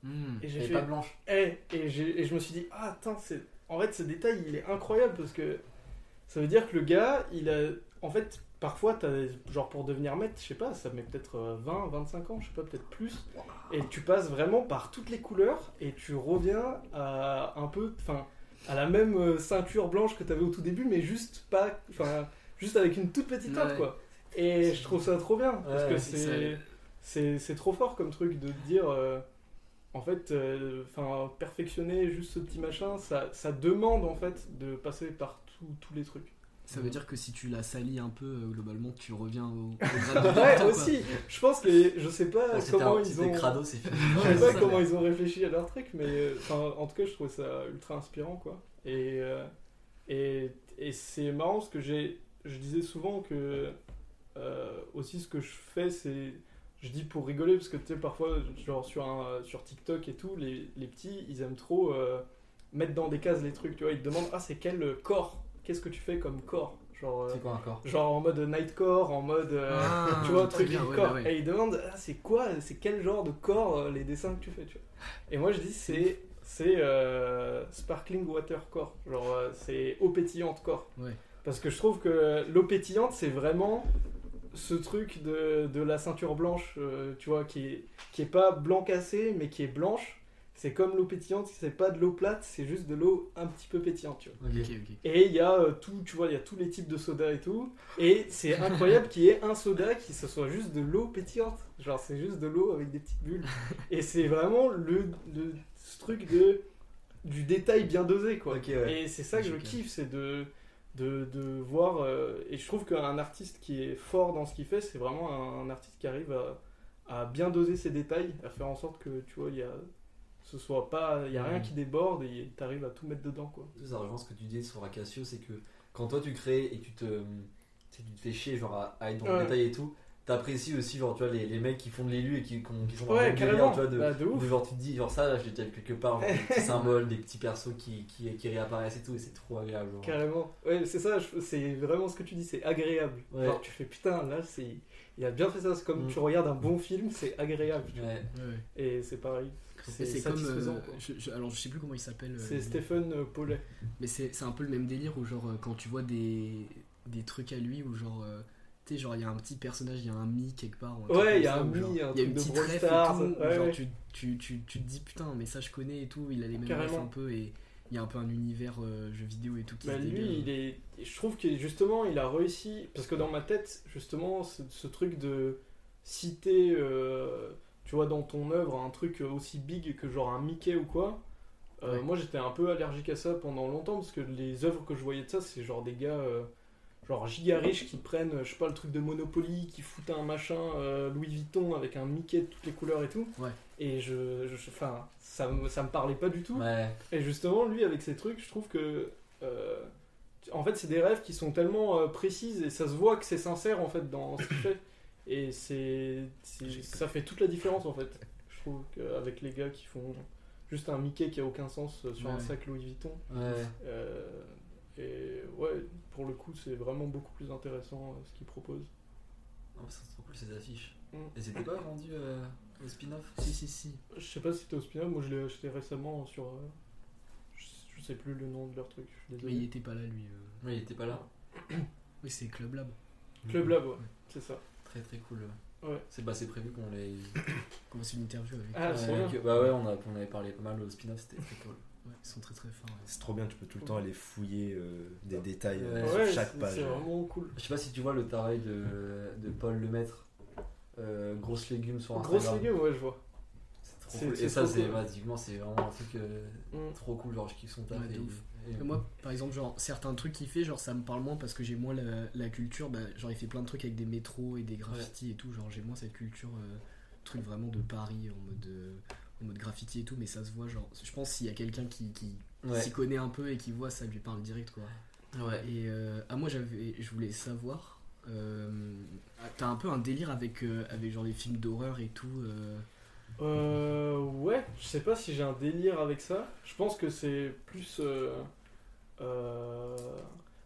Hmm. Et j'ai fait. pas blanche. Eh, et, je me suis dit, ah, attends, en fait, ce détail, il est incroyable parce que ça veut dire que le gars, il a. En fait, parfois, t'as, genre pour devenir maître, je sais pas, ça met peut-être euh, 20, 25 ans, je sais pas, peut-être plus. Et tu passes vraiment par toutes les couleurs et tu reviens à un peu. Enfin, à la même euh, ceinture blanche que t'avais au tout début, mais juste pas. Enfin, juste avec une toute petite teinte, Ouais. quoi. Et je trouve ça trop bien parce Ouais, que c'est c'est. Trop fort comme truc de dire, euh, en fait, euh, enfin, perfectionner juste ce petit machin, ça, ça demande en fait de passer par tous les trucs. Ça veut dire que si tu la salis un peu, euh, globalement, tu reviens au, au grade de [laughs] Ouais, quoi. aussi, je pense que je sais pas comment ils ont. crado, c'est fini. [laughs] Je sais pas comment ils ont réfléchi à leur truc, mais euh, en tout cas, je trouvais ça ultra inspirant, quoi. Et, euh, et, et c'est marrant parce que j'ai, je disais souvent que euh, aussi ce que je fais, c'est, je dis pour rigoler parce que tu sais parfois, genre sur un, sur TikTok et tout, les, les petits, ils aiment trop euh, mettre dans des cases les trucs, tu vois. Ils te demandent ah c'est quel corps, qu'est-ce que tu fais comme corps, genre. euh, C'est quoi encore Genre en mode nightcore, en mode. euh, Ah, tu vois, truc bien, ouais, corps. ouais, ouais. Et ils demandent, ah, c'est quoi, c'est quel genre de corps euh, les dessins que tu fais, tu vois. Et moi je dis, c'est. C'est euh, sparkling water core, genre euh, c'est eau pétillante corps. Ouais. Parce que je trouve que l'eau pétillante, c'est vraiment ce truc de, de la ceinture blanche, euh, tu vois, qui est, qui est pas blanc cassé, mais qui est blanche. C'est comme l'eau pétillante, c'est pas de l'eau plate, c'est juste de l'eau un petit peu pétillante, tu vois. Et il y a euh, tout, tu vois, il y a tous les types de soda et tout. Et c'est [laughs] incroyable qu'il y ait un soda qui ce soit juste de l'eau pétillante. Genre, c'est juste de l'eau avec des petites bulles. Et c'est vraiment le, le- ce truc de du détail bien dosé, quoi. Ouais. Et c'est ça que je kiffe, c'est de, de, de voir. euh, et je trouve qu'un artiste qui est fort dans ce qu'il fait, c'est vraiment un, un artiste qui arrive à, à bien doser ses détails, à faire en sorte que, tu vois, il y a. Ce soit pas. Il y a rien Mhm. qui déborde et t'arrives à tout mettre dedans, quoi. Ça rejoint ce que tu disais sur Acacio, c'est que quand toi tu crées et tu te tu tu te fais chier genre à, à être dans Ouais. le détail et tout. T'apprécies aussi genre tu vois les, les mecs qui font de l'élu et qui, qui ont- qui sont dans Ouais, délire, tu vois, de, Bah, de ouf. de genre tu te dis genre ça je l'ai déjà vu quelque part genre, des [laughs] petits symboles des petits persos qui, qui, qui réapparaissent et tout et c'est trop agréable genre. Carrément. Ouais, c'est ça, c'est vraiment ce que tu dis, c'est agréable. Ouais. Genre, tu fais putain, là, c'est. Il a bien fait ça, c'est comme Mm. tu regardes un bon film, c'est agréable. Ouais. Et c'est pareil. C'est comme. satisfaisant. euh, quoi. je- je- alors je sais plus comment il s'appelle. euh, C'est le- Stephen euh, Paulet. Mais c'est c'est un peu le même délire où, genre, euh, quand tu vois des, des trucs à lui, où, genre, euh, tu sais, genre, il y a un petit personnage, il y a un mi quelque part. Ouais, il y a un mi, Il y a une petite ref Stars, et tout. ouais, genre, ouais. tu, tu, tu, tu te dis, putain, mais ça je connais et tout. Il a les mêmes refs un peu et il y a un peu un univers euh, jeu vidéo et tout qui Bah, se lui, dégage. il est. Je trouve que justement, il a réussi. Parce que dans ma tête, justement, ce, ce truc de citer, euh, tu vois, dans ton œuvre, un truc aussi big que genre un Mickey ou quoi. euh, Ouais. Moi, j'étais un peu allergique à ça pendant longtemps parce que les œuvres que je voyais de ça, c'est genre des gars. Genre giga riches qui prennent, je sais pas, le truc de Monopoly, qui foutent un machin euh, Louis Vuitton avec un Mickey de toutes les couleurs et tout. Ouais. Et je. je- Enfin, ça, me- ça me parlait pas du tout. Ouais. Et justement, lui, avec ses trucs, je trouve que. euh, en fait, c'est des rêves qui sont tellement euh, précises et ça se voit que c'est sincère en fait dans ce qu'il fait. Et c'est, ça fait toute la différence en fait. Je trouve qu'avec les gars qui font juste un Mickey qui a aucun sens sur un sac Louis Vuitton. Euh, et ouais, pour le coup, c'est vraiment beaucoup plus intéressant euh, ce qu'il propose. Non, mais c'est trop cool ces affiches. Mm. Et c'était pas vendu euh, au spin-off Si, si, si. Je sais pas si c'était au spin moi je l'ai acheté récemment sur. euh, je, je sais plus le nom de leur truc, je suis Mais désolé. il était pas là, lui. euh. Oui, il était pas là. [coughs] Oui, c'est Club Lab. Club Lab, ouais, c'est ça. Très très cool. Ouais. C'est bah, c'est prévu qu'on les. [coughs] Commence une interview avec. Ah, c'est bien. que- bah ouais, on, a, on avait parlé pas mal au spin-off, c'était très cool. Ouais, ils sont très très forts. ouais. C'est trop bien, tu peux tout le temps aller fouiller euh, des détails euh, Ouais. sur Ouais, chaque page. c'est vraiment cool. Je sais pas si tu vois le travail de, de Paul Lemaître. Euh, grosses légumes sur Grosse Instagram. légumes, ouais, je vois. C'est trop cool. Et ça, c'est cool. c'est vraiment un truc euh, Mm. trop cool. Genre, je kiffe son taf. Et- et- Et moi, par exemple, genre certains trucs qu'il fait, genre ça me parle moins parce que j'ai moins la, la culture. Bah, genre il fait plein de trucs avec des métros et des graffitis et tout. Genre j'ai moins cette culture, euh, truc vraiment de Paris en mode, euh, en mode graffiti et tout. Mais ça se voit, genre je pense s'il y a quelqu'un qui, qui Ouais. s'y connaît un peu et qui voit, ça lui parle direct quoi. Ouais. Et euh, ah, moi j'avais, je voulais savoir, euh, t'as un peu un délire avec, euh, avec genre les films d'horreur et tout. euh, Euh, ouais, je sais pas si j'ai un délire avec ça. Je pense que c'est plus. euh, euh,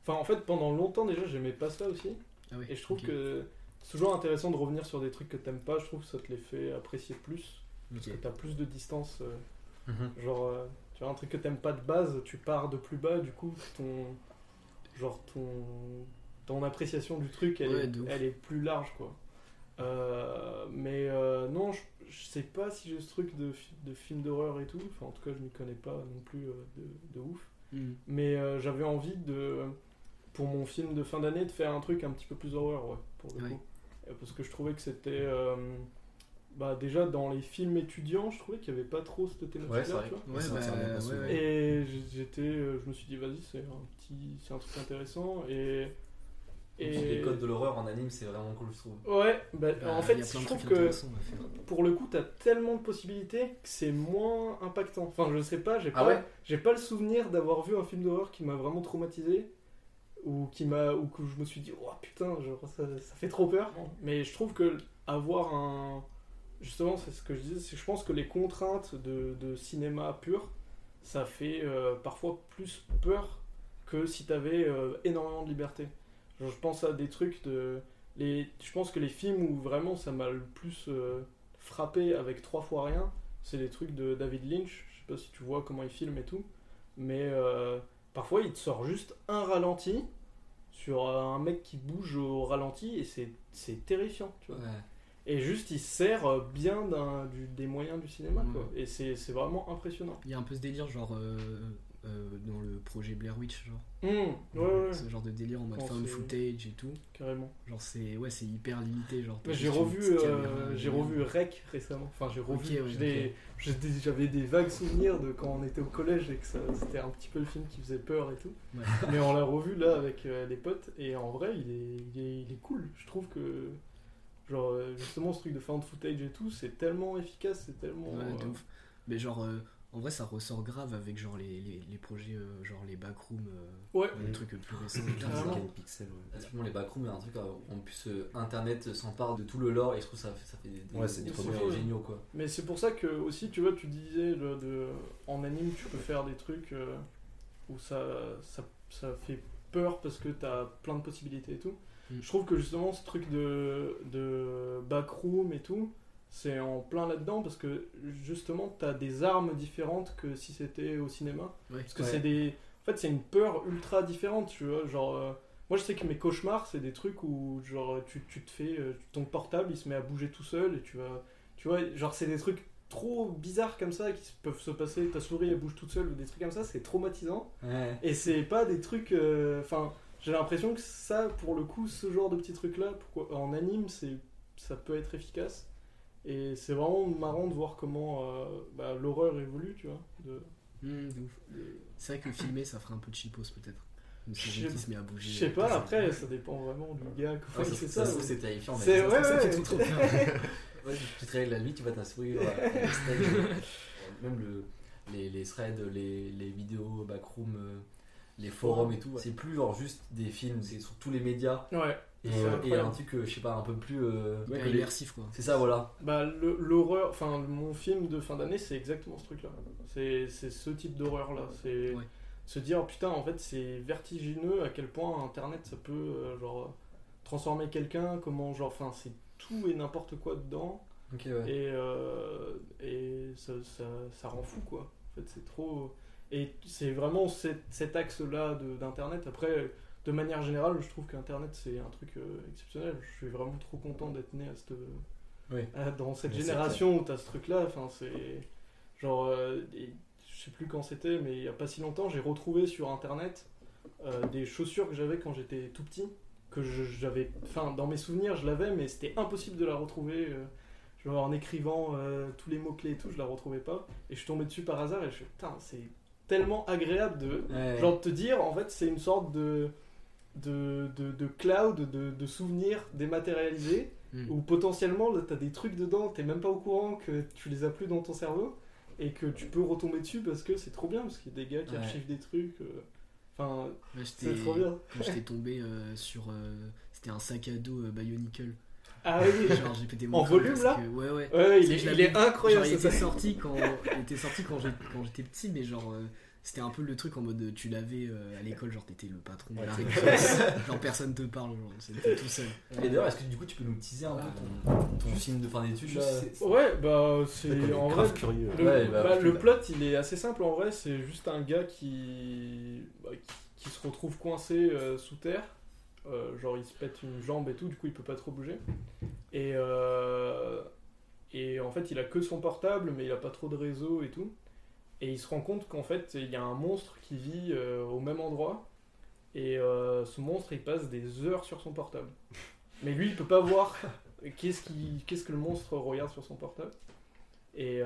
Enfin, en fait, pendant longtemps déjà, j'aimais pas ça aussi. Ah ouais, Et je trouve que c'est toujours intéressant de revenir sur des trucs que t'aimes pas. Je trouve que ça te les fait apprécier plus. Parce que t'as plus de distance. euh, Mhm. Genre, euh, tu vois, un truc que t'aimes pas de base, tu pars de plus bas, du coup, ton. Genre, ton. Ton appréciation du truc, elle, Ouais, est, elle est plus large, quoi. Euh, mais non, je, je sais pas si j'ai ce truc de, de film d'horreur et tout. Enfin, en tout cas, je m'y connais pas non plus de, de ouf. Hmm. Mais j'avais envie de. Pour mon film de fin d'année, de faire un truc un petit peu plus horreur, ouais, pour le coup. Parce que je trouvais que c'était. Bah, déjà, dans les films étudiants, je trouvais qu'il n'y avait pas trop cette thématique-là, Ouais, c'est vrai. tu vois. Ouais, Ça, bah, ça ouais. Et j'étais, euh, je me suis dit, vas-y, c'est un petit, c'est un truc intéressant. Et, Et puis, les codes de l'horreur en anime, c'est vraiment cool, je trouve. ouais, bah, Bah, en fait, je trouve que pour le coup, t'as tellement de possibilités que c'est moins impactant. Enfin, je sais pas, j'ai Ah pas, j'ai pas le souvenir d'avoir vu un film d'horreur qui m'a vraiment traumatisé ou qui m'a, ou que je me suis dit, oh putain, genre, ça, ça fait trop peur. Mais je trouve que avoir un, justement, c'est ce que je disais, je pense que les contraintes de, cinéma pur, ça fait euh, parfois plus peur que si t'avais euh, énormément de liberté. Je pense à des trucs de les, je pense que les films où vraiment ça m'a le plus euh, frappé avec trois fois rien, c'est les trucs de David Lynch. Je sais pas si tu vois comment il filme et tout, mais euh, parfois il te sort juste un ralenti sur un mec qui bouge au ralenti et c'est, terrifiant. Tu vois. Et juste il sert euh, bien du- des moyens du cinéma. Quoi. Et c'est, c'est vraiment impressionnant. Il y a un peu ce délire, genre euh, euh, dans le projet Blair Witch, genre. Ouais, ouais, Ce genre de délire en mode found footage et tout. carrément. Genre, c'est ouais, c'est hyper limité. Genre, j'ai revu, euh, j'ai revu Rec récemment. Enfin, j'ai revu. Des- J'avais des vagues souvenirs de quand on était au collège et que c'était un petit peu le film qui faisait peur et tout. Ouais. Mais on l'a revu là avec les potes et en vrai, il est, il est, il est cool. Je trouve que, genre, euh, justement, ce truc de found footage et tout, c'est tellement efficace, c'est tellement. Ouais, de euh, ouf. Mais genre, euh, en vrai, ça ressort grave avec genre les, les, les projets, euh, genre les backrooms, euh, Ouais. les trucs plus récents. [coughs] Pixel, ouais. Les backrooms, il y a un truc, en plus, euh, Internet s'empare de tout le lore et je trouve ça, fait- ça fait des, des- Ouais, c'est des projets géniaux quoi. Mais c'est pour ça que aussi, tu vois, tu disais le- de, en anime, tu peux faire des trucs euh, où ça, ça, ça fait peur parce que t'as plein de possibilités et tout. Mm. Je trouve que justement, ce truc de, de backroom et tout, c'est en plein là-dedans parce que justement, t'as des armes différentes que si c'était au cinéma. Parce que Ouais. c'est des. En fait, c'est une peur ultra différente, tu vois. Genre, euh, moi, je sais que mes cauchemars, c'est des trucs où, genre, tu, tu te fais. euh, ton portable, il se met à bouger tout seul et tu vas. Tu vois, genre, c'est des trucs trop bizarres comme ça qui peuvent se passer. Ta souris, elle bouge toute seule ou des trucs comme ça, c'est traumatisant. Ouais. Et c'est pas des trucs. euh, Enfin, j'ai l'impression que ça, pour le coup, ce genre de petits trucs-là, pourquoi- en anime, c'est ça peut être efficace. Et c'est vraiment marrant de voir comment euh, bah, l'horreur évolue, tu vois. De, ouf. C'est vrai que filmer, ça ferait un peu de cheapos peut-être. Je sais- à bouger. Je sais euh, pas, ça. après, ça dépend vraiment du gars. Ouais, il ça, ça, ça. c'est terrifiant. C'est ouais, ça ouais, fait tout trop. Ouais, [laughs] tu te réveilles la nuit, tu vois ta souris. ouais, avec steak, euh, même le, les, les threads, les, les vidéos, backroom, euh, les forums et tout. C'est plus genre juste des films, c'est sur tous les médias. Ouais. Et, C'est euh, et un truc, euh, je sais pas, un peu plus. euh, immersif quoi. C'est ça, voilà. Bah, l'horreur, enfin, mon film de fin d'année, c'est exactement ce truc-là. C'est c'est ce type d'horreur-là. C'est Ouais. se dire, putain, en fait, c'est vertigineux à quel point Internet, ça peut, euh, genre, transformer quelqu'un, comment, genre, enfin, c'est tout et n'importe quoi dedans. Ok, ouais. Et, euh, et ça, ça, ça rend fou, quoi. En fait, c'est trop. Et c'est vraiment cet, cet axe-là d'Internet. Après, de manière générale, je trouve qu'Internet, c'est un truc euh, exceptionnel. Je suis vraiment trop content d'être né à cette, Oui. à- dans cette Mais génération où tu as ce truc-là. Enfin, c'est. Genre, euh, et je sais plus quand c'était, mais il y a pas si longtemps, j'ai retrouvé sur Internet euh, des chaussures que j'avais quand j'étais tout petit. Que j'avais. Enfin, dans mes souvenirs, je l'avais, mais c'était impossible de la retrouver. genre en écrivant euh, tous les mots-clés et tout, je la retrouvais pas. Et je suis tombé dessus par hasard et je suis putain, c'est tellement agréable de. Ouais. Genre de te dire, en fait, c'est une sorte de. De, de, de cloud de, de souvenirs dématérialisés Hmm. où potentiellement là, t'as des trucs dedans, t'es même pas au courant que tu les as plus dans ton cerveau et que tu peux retomber dessus parce que c'est trop bien parce qu'il y a des gars qui Ouais. archivent des trucs. euh, Enfin, c'est trop bien. Quand j'étais tombé euh, sur. euh, C'était un sac à dos Bionicle. Ah oui, Genre j'ai pété En mon crâne volume, parce là que- Ouais, ouais. ouais, il, est, il incroyable. Genre, il était sorti quand il était sorti quand j'étais petit mais genre euh, c'était un peu le truc en mode euh, tu l'avais euh, à l'école genre t'étais le patron de Ouais, récré, [laughs] genre personne te parle genre c'était tout seul Et d'ailleurs, est-ce que du coup, tu peux nous teaser un peu ton, ton film de fin d'études là Ouais, bah c'est en grave vrai. curieux. Le, Ouais, bah, bah, le plot il est assez simple en vrai, c'est juste un gars qui, bah, qui, qui se retrouve coincé euh, sous terre. Euh, genre il se pète une jambe et tout, du coup il peut pas trop bouger. Et, euh, et en fait il a que son portable mais il a pas trop de réseau et tout. Et il se rend compte qu'en fait il y a un monstre qui vit euh, au même endroit. Et ce monstre il passe des heures sur son portable. [laughs] Mais lui il peut pas voir qu'est-ce qui- qu'est-ce que le monstre regarde sur son portable. Et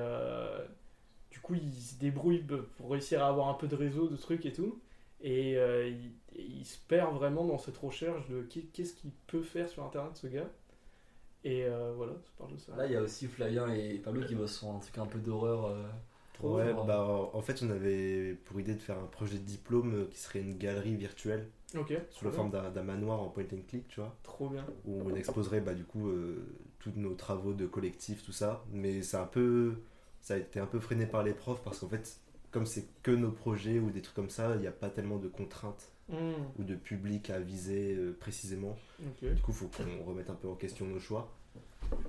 du coup, il se débrouille pour réussir à avoir un peu de réseau, de trucs et tout. Et euh, il, il se perd vraiment dans cette recherche de qu'est- qu'est-ce qu'il peut faire sur Internet, ce gars. Et euh, voilà, ça parle de ça. Là, il y a aussi Flavien et Pablo qui bossent sur un truc un peu d'horreur. euh, Ouais, bah en fait on avait pour idée de faire un projet de diplôme euh, qui serait une galerie virtuelle ok. sous la forme d'un manoir en point and click, tu vois, Trop bien. où on exposerait bah du coup euh, tous nos travaux de collectif, tout ça. Mais c'est un peu, ça a été un peu freiné par les profs parce qu'en fait, comme c'est que nos projets ou des trucs comme ça, il n'y a pas tellement de contraintes Hmm, ou de public à viser euh, précisément. Du coup, il faut qu'on remette un peu en question nos choix.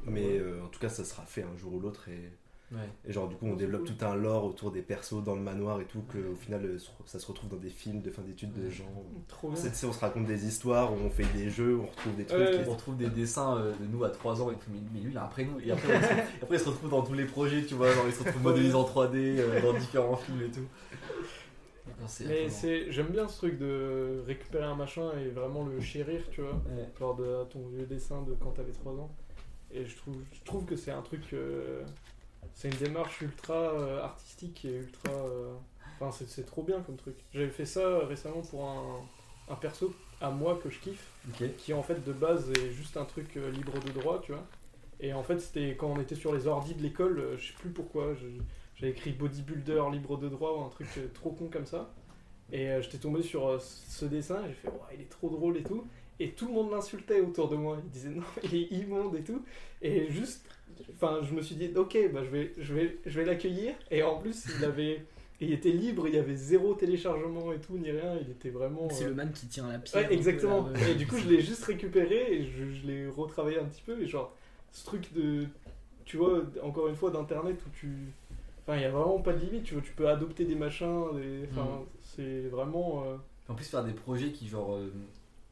Mais euh, en tout cas, ça sera fait un jour ou l'autre et Ouais. Et genre, du coup, on développe cool. tout un lore autour des persos dans le manoir et tout, que au final, euh, ça se retrouve dans des films de fin d'études de gens. Trop bien. On se raconte des histoires, on fait des jeux, on retrouve des trucs. Ouais. et- On retrouve des dessins euh, de nous à 3 ans et tout, mais, mais lui il a un prénom. Et après, se- après, il se retrouve dans tous les projets, tu vois, genre il se retrouve modélisé en 3D euh, dans différents films et tout. Mais c'est, j'aime bien ce truc de récupérer un machin et vraiment le chérir, tu vois. Ouais. genre de ton vieux dessin de quand t'avais 3 ans. Et je trouve, je trouve que c'est un truc. euh, c'est une démarche ultra euh, artistique et ultra. euh, Enfin, c'est, c'est trop bien comme truc. J'avais fait ça récemment pour un, un perso à moi que je kiffe, qui en fait de base est juste un truc euh, libre de droit, tu vois. Et en fait, c'était quand on était sur les ordis de l'école, euh, je sais plus pourquoi, j'avais écrit bodybuilder libre de droit ou un truc euh, trop con comme ça. Et euh, j'étais tombé sur euh, ce dessin, j'ai fait, ouais, il est trop drôle et tout. Et tout le monde l'insultait autour de moi. Il disait, non, [laughs] il est immonde et tout. Et juste, enfin, je me suis dit, ok, bah, je vais, je vais, je vais l'accueillir. Et en plus, il avait, il était libre, il y avait zéro téléchargement et tout, ni rien. Il était vraiment. C'est euh, le man qui tient la pierre. Ouais, exactement. là, ouais. Et du coup, je l'ai juste récupéré et je, je l'ai retravaillé un petit peu. Et genre, ce truc de. Tu vois, encore une fois, d'internet où tu. Enfin, il n'y a vraiment pas de limite. Tu vois, tu peux adopter des machins. Des... Enfin, Mhm. c'est vraiment. euh, En plus, faire des projets qui, genre, euh,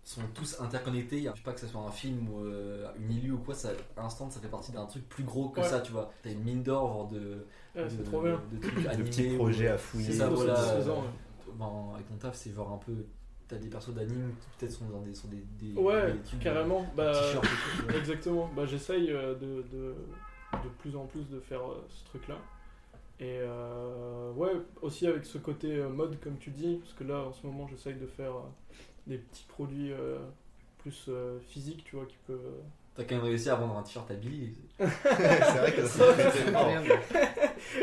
sont tous interconnectés. Je sais pas que ce soit un film ou euh, une illu ou quoi, ça, Instant, ça fait partie d'un truc plus gros que Ouais. ça, tu vois. T'as une mine d'or, genre de. ouais, de- c'est trop bien. De, trucs De animés. petits ou- projets à C'est fouiller. ça, trop voilà. ouais. Ben, avec ton taf, c'est genre un peu. T'as des persos d'anime qui peut-être sont dans des, sur des, des, Ouais, des trucs, carrément. des Bah, et tout, exactement. Bah, j'essaye euh, de, de, de plus en plus de faire euh, ce truc-là. Et euh, ouais, aussi avec ce côté euh, mode, comme tu dis, parce que là, en ce moment, j'essaye de faire euh, des petits produits euh, plus euh, physiques, tu vois, qui peuvent. T'as quand même réussi à vendre un t-shirt à Billy. [laughs] c'est vrai que Ça, c'est fort.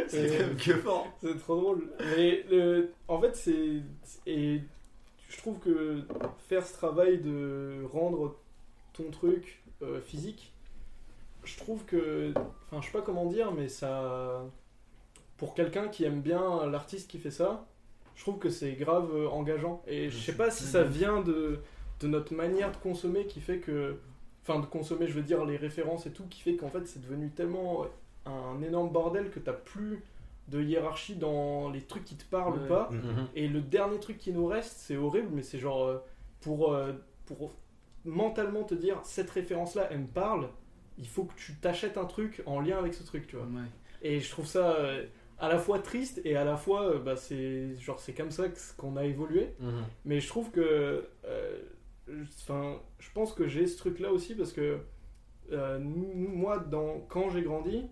C'est quand même que fort. C'est trop drôle. Mais le, en fait, c'est. Et je trouve que faire ce travail de rendre ton truc euh, physique, je trouve que. Enfin, je sais pas comment dire, mais ça. Pour quelqu'un qui aime bien l'artiste qui fait ça, je trouve que c'est grave euh, engageant. Et je Je sais pas si ça vient de, de notre manière de consommer qui fait que. Enfin, de consommer, je veux dire, les références et tout, qui fait qu'en fait, c'est devenu tellement un énorme bordel que t'as plus de hiérarchie dans les trucs qui te parlent ou Ouais. pas. Mhm. Et le dernier truc qui nous reste, c'est horrible, mais c'est genre euh, pour, euh, pour mentalement te dire cette référence-là, elle me parle, il faut que tu t'achètes un truc en lien avec ce truc, tu vois. Ouais. Et je trouve ça euh, à la fois triste et à la fois, euh, bah, c'est genre c'est comme ça qu'on a évolué. Mhm. Mais je trouve que. euh, Enfin, je pense que j'ai ce truc-là aussi parce que euh, nous- moi, dans, quand j'ai grandi,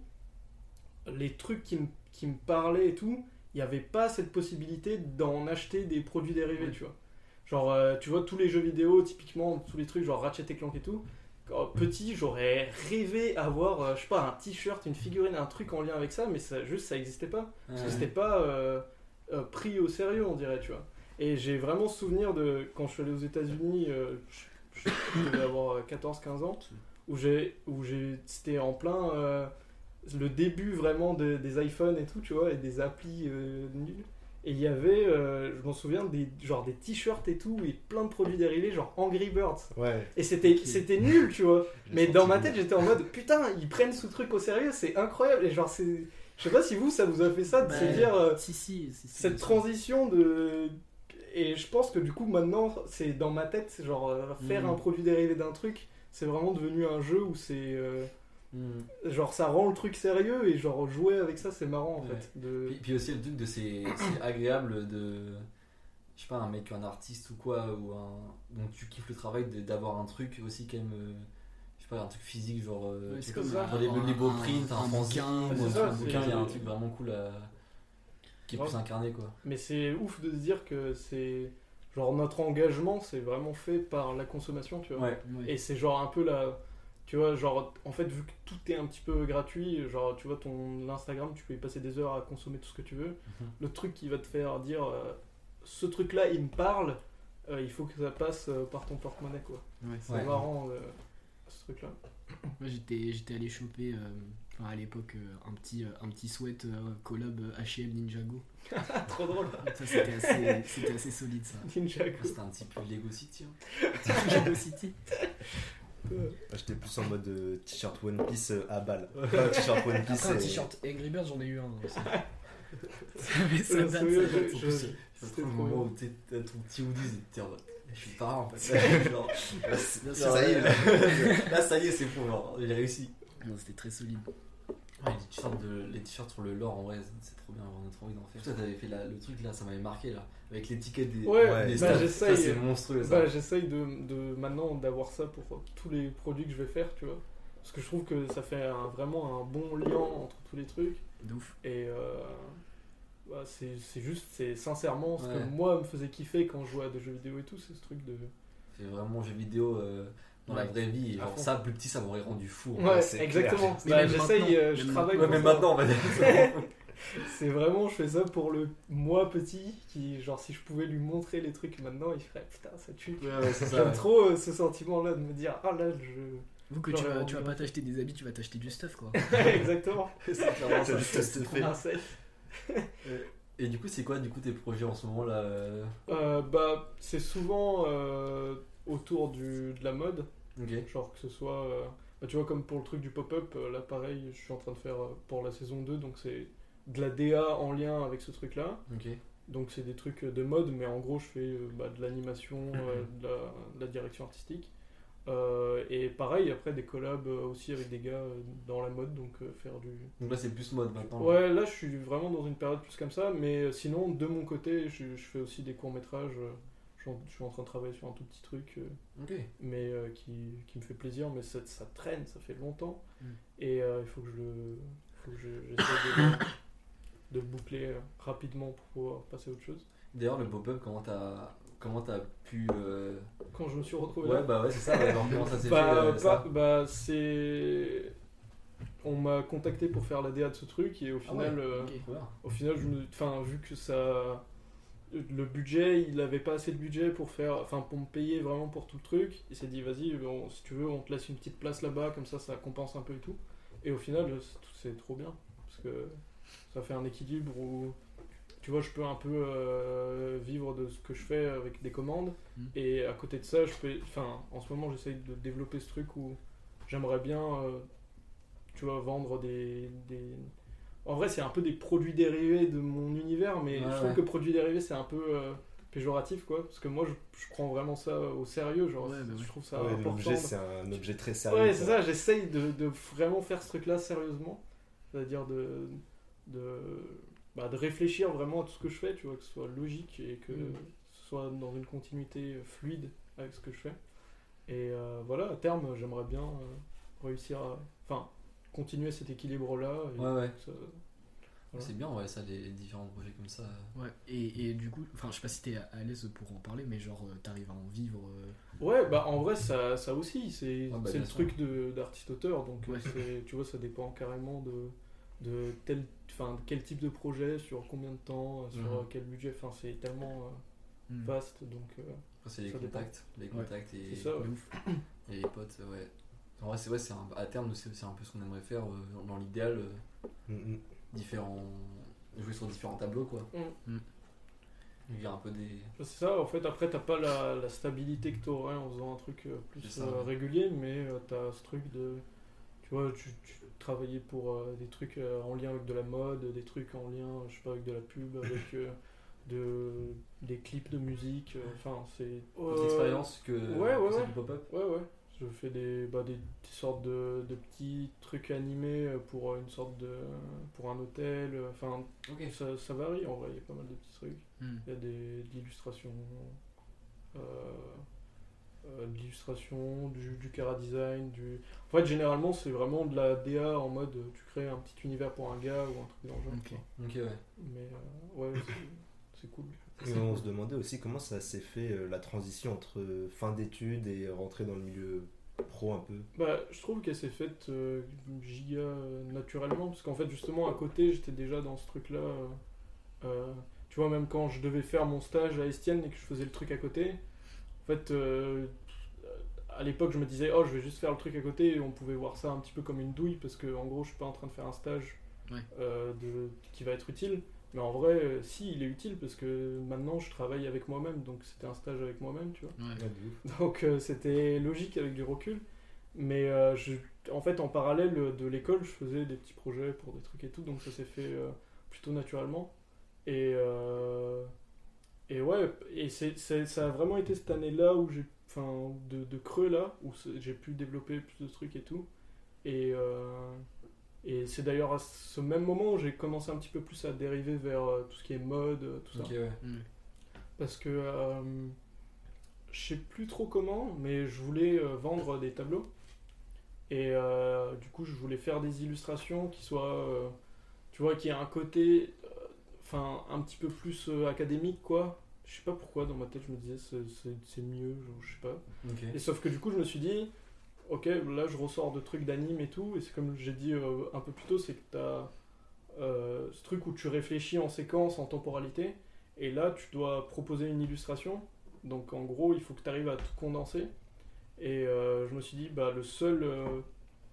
les trucs qui me, qui me parlaient et tout, il n'y avait pas cette possibilité d'en acheter des produits dérivés, tu vois. Genre, euh, tu vois, tous les jeux vidéo, typiquement, tous les trucs genre Ratchet et Clank et tout. Quand petit, j'aurais rêvé avoir, euh, je sais pas, un t-shirt, une figurine, un truc en lien avec ça, mais ça, juste, ça n'existait pas. Parce que c'était pas euh, euh, pris au sérieux, on dirait, tu vois. Et j'ai vraiment souvenir de quand je suis allé aux États-Unis, je, je- devais avoir 14-15 ans, où j'ai, où j'ai, c'était en plein le début vraiment de- des iPhones et tout, tu vois, et des applis nulles. Et il y avait, euh, je m'en souviens, des, genre des t-shirts et tout, et plein de produits dérivés, genre Angry Birds. Ouais. Et c'était, c'était nul, tu vois. Mais dans ma tête, j'étais en mode putain, ils prennent ce truc au sérieux, c'est incroyable. Et genre, c'est. Je sais pas si vous, ça vous a fait ça de Bah, se dire euh, Si, si, si, si, cette transition de. Et je pense que du coup, maintenant, c'est dans ma tête, c'est genre euh, faire Mhm. un produit dérivé d'un truc, c'est vraiment devenu un jeu où c'est. Mhm. genre, ça rend le truc sérieux et genre jouer avec ça, c'est marrant en Ouais. fait. De... Puis, puis aussi le truc de c'est agréable de je sais pas un mec un artiste ou quoi ou un donc tu kiffes le travail de- d'avoir un truc aussi quand même euh, je sais pas un truc physique genre euh, c'est comme un- les, les beaux un- prints un, bouquin, un, ça, un bouquin il y a un truc vraiment cool à qui est plus Ouais. incarné quoi Mais c'est ouf de se dire que c'est. Genre, notre engagement, c'est vraiment fait par la consommation, tu vois. ouais Ouais. Et c'est genre un peu la. Tu vois, genre, en fait, vu que tout est un petit peu gratuit, genre, tu vois, ton Instagram, tu peux y passer des heures à consommer tout ce que tu veux. Mhm. Le truc qui va te faire dire, euh, ce truc-là, il me parle, euh, il faut que ça passe euh, par ton porte-monnaie, quoi. Ouais. C'est Ouais. marrant, euh, ce truc-là. [coughs] Moi j'étais j'étais allé choper euh, enfin, à l'époque euh, un petit euh, un petit sweat euh, collab H&M Ninjago. [laughs] Trop drôle. Ça c'était assez c'était assez solide ça. Ninjago. c'était un petit peu Lego City hein. [laughs] Ninjago City. [laughs] J'étais plus en mode euh, t-shirt One Piece euh, à balle. Pas un t-shirt One Piece. Après un euh, t-shirt Angry Birds j'en ai eu un aussi. [laughs] Mais ça je date, ça date. je- le moment où t'es- t'as ton petit hoodie t'es en mode je suis parrain en fait [laughs] Genre, là, c'est- ça y est, là. là ça y est c'est pour genre j'ai réussi Non, c'était très solide. Ouais, les t-shirts de- les t-shirts sur le lore en vrai c'est trop bien on a trop envie d'en faire toi t'avais fait la- le truc là ça m'avait marqué là avec l'étiquette des, Ouais, des bah, j'essaye. ça c'est monstrueux ça Bah, j'essaye de, de maintenant d'avoir ça pour tous les produits que je vais faire, tu vois. Parce que je trouve que ça fait un- vraiment un bon lien entre tous les trucs. De ouf. Et euh, bah, c'est c'est juste, c'est sincèrement ce Ouais. que moi me faisait kiffer quand je jouais à des jeux vidéo et tout, c'est ce truc de. c'est vraiment jeu vidéo euh, dans la Ouais. vraie vie genre ça plus petit ça m'aurait rendu fou Ouais, c'est exactement. Mais Bah, j'essaye, euh, je travaille. Ouais, mais ça. maintenant on va dire [laughs] c'est vraiment, je fais ça pour le moi petit, qui, genre, si je pouvais lui montrer les trucs maintenant, il ferait putain, ça tue. Ouais, ouais. J'aime ouais. trop euh, ce sentiment-là de me dire, ah là, je. Vu que Genre, tu vas, tu vas pas t'acheter des habits, tu vas t'acheter du stuff quoi. [laughs] Exactement. [laughs] C'est clairement Ça c'est- Et du coup, c'est quoi du coup tes projets en ce moment là euh? Euh, bah, c'est souvent euh, autour du, de la mode. Genre que ce soit. euh, bah, tu vois, comme pour le truc du pop-up, euh, là pareil, je suis en train de faire euh, pour la saison 2, donc c'est de la DA en lien avec ce truc-là. Donc c'est des trucs de mode, mais en gros je fais bah, de l'animation, de, la, de la direction artistique. Et pareil, après des collabs aussi avec des gars dans la mode, donc faire du... Donc là, c'est plus mode maintenant. Ouais, là je suis vraiment dans une période plus comme ça, mais sinon de mon côté, je, je fais aussi des courts-métrages. Je, suis en- je suis en train de travailler sur un tout petit truc. euh, mais euh, qui, qui me fait plaisir, mais ça, ça traîne, ça fait longtemps. Mm. Et euh, il faut que je le. faut que je- j'essaie de, le- [coughs] de le boucler rapidement pour pouvoir passer à autre chose. D'ailleurs, le pop-up, comment t'as comment t'as pu Quand je me suis retrouvé Ouais, là, bah ouais, c'est ça. ouais, alors, comment ça s'est [laughs] bah, fait ça bah, c'est. On m'a contacté pour faire la DA de ce truc et au Ah ouais, final, euh, ok. Voilà. au final, je me, enfin, vu que ça, le budget, il avait pas assez de budget pour faire, enfin, pour me payer vraiment pour tout le truc. Il s'est dit, vas-y, si tu veux, on te laisse une petite place là-bas, comme ça, ça compense un peu et tout. Et au final, c'est- c'est trop bien parce que ça fait un équilibre où, tu vois, je peux un peu euh, vivre de ce que je fais avec des commandes. Mm. Et à côté de ça, je fais, enfin, en ce moment, j'essaye de développer ce truc où j'aimerais bien, euh, tu vois, vendre des, des... En vrai, c'est un peu des produits dérivés de mon univers, mais Ouais, je trouve ouais. que produits dérivés, c'est un peu euh, péjoratif, quoi. Parce que moi, je, je prends vraiment ça au sérieux, genre, Ouais, bah je trouve ça Ouais, important. C'est un objet très sérieux. Ouais, c'est ça, j'essaye de, de vraiment faire ce truc-là sérieusement. C'est-à-dire de, de, bah, de réfléchir vraiment à tout ce que je fais, tu vois, que ce soit logique et que Mm. ce soit dans une continuité fluide avec ce que je fais. Et euh, voilà, à terme, j'aimerais bien euh, réussir à. Enfin, continuer cet équilibre-là. et Ouais, ouais. que ça- Voilà. C'est bien, ouais, ça, des différents projets comme ça. Ouais, et, et du coup, enfin, je sais pas si t'es à à l'aise pour en parler, mais genre, euh, t'arrives à en vivre. euh, Ouais, bah en vrai, ça, ça aussi, c'est Ah bah, c'est le sûr. truc de- d'artiste-auteur, donc Ouais. tu vois, ça dépend carrément de, de tel, enfin, quel type de projet, sur combien de temps, euh, sur Mhm. quel budget, enfin, c'est tellement euh, hmm, vaste, donc euh, c'est les contacts, les contacts et, ça, et les potes, ouais. En vrai, c'est ouais, un- à terme, c'est c'est un peu ce qu'on aimerait faire euh, dans l'idéal, euh, Mm, mm. différents, jouer sur différents tableaux, quoi. Mm. Mm. Vivre un peu des. C'est ça, en fait, après, t'as pas la, la stabilité que t'aurais en faisant un truc euh, plus C'est ça, euh, ouais. régulier, mais euh, t'as ce truc de. Tu vois, tu, tu travaillais pour euh, des trucs euh, en lien avec de la mode, des trucs en lien, je sais pas, avec de la pub, [laughs] avec euh, de, des clips de musique, euh, enfin, c'est. Autre Euh, expérience que, ouais, ouais, ouais. pop-up Ouais, ouais. Je fais des, bah, des, des sortes de, de petits trucs animés euh, pour euh, une sorte de. pour un hôtel. euh, Enfin, ça, ça varie en vrai, il y a pas mal de petits trucs. Hmm. Il y a des, de l'illustration. euh, euh, de l'illustration, du, du cara design, du. En fait, généralement, c'est vraiment de la DA en mode tu crées un petit univers pour un gars ou un truc dans le genre. Ok. ouais. Mais euh, ouais, c'est cool. Et on se demandait aussi comment ça s'est fait euh, la transition entre euh, fin d'études et rentrer dans le milieu pro un peu. Bah, je trouve qu'elle s'est faite euh, giga naturellement, parce qu'en fait, justement, à côté, j'étais déjà dans ce truc-là. euh, euh, tu vois, même quand je devais faire mon stage à Estienne et que je faisais le truc à côté, en fait, euh, à l'époque, je me disais, oh, je vais juste faire le truc à côté, et on pouvait voir ça un petit peu comme une douille, parce que, en gros, je suis pas en train de faire un stage Ouais. euh, de, qui va être utile. Mais en vrai, euh, si, il est utile, parce que maintenant, je travaille avec moi-même, donc c'était un stage avec moi-même, tu vois. Ouais. Donc euh, c'était logique avec du recul. Mais euh, je, en fait, en parallèle de l'école, je faisais des petits projets pour des trucs et tout, donc ça s'est fait euh, plutôt naturellement. Et, euh, et ouais, et c'est, c'est- ça a vraiment été cette année-là où j'ai, enfin, de, de creux là, où j'ai pu développer plus de trucs et tout. Et, euh, et c'est d'ailleurs à ce même moment où j'ai commencé un petit peu plus à dériver vers euh, tout ce qui est mode, euh, tout ça Ok, ouais. Hmm. parce que euh, je sais plus trop comment, mais je voulais euh, vendre des tableaux. Et euh, du coup, je voulais faire des illustrations qui soient, euh, tu vois, qui aient un côté, euh, enfin, un petit peu plus euh, académique, quoi. Je sais pas pourquoi, dans ma tête, je me disais, c'est- mieux, genre, je sais pas. Et sauf que du coup, je me suis dit, ok, là je ressors de trucs d'anime et tout, et c'est comme j'ai dit euh, un peu plus tôt, c'est que t'as euh, ce truc où tu réfléchis en séquence, en temporalité, et là tu dois proposer une illustration. Donc en gros, il faut que tu arrives à tout condenser. Et euh, je me suis dit, bah, le seul,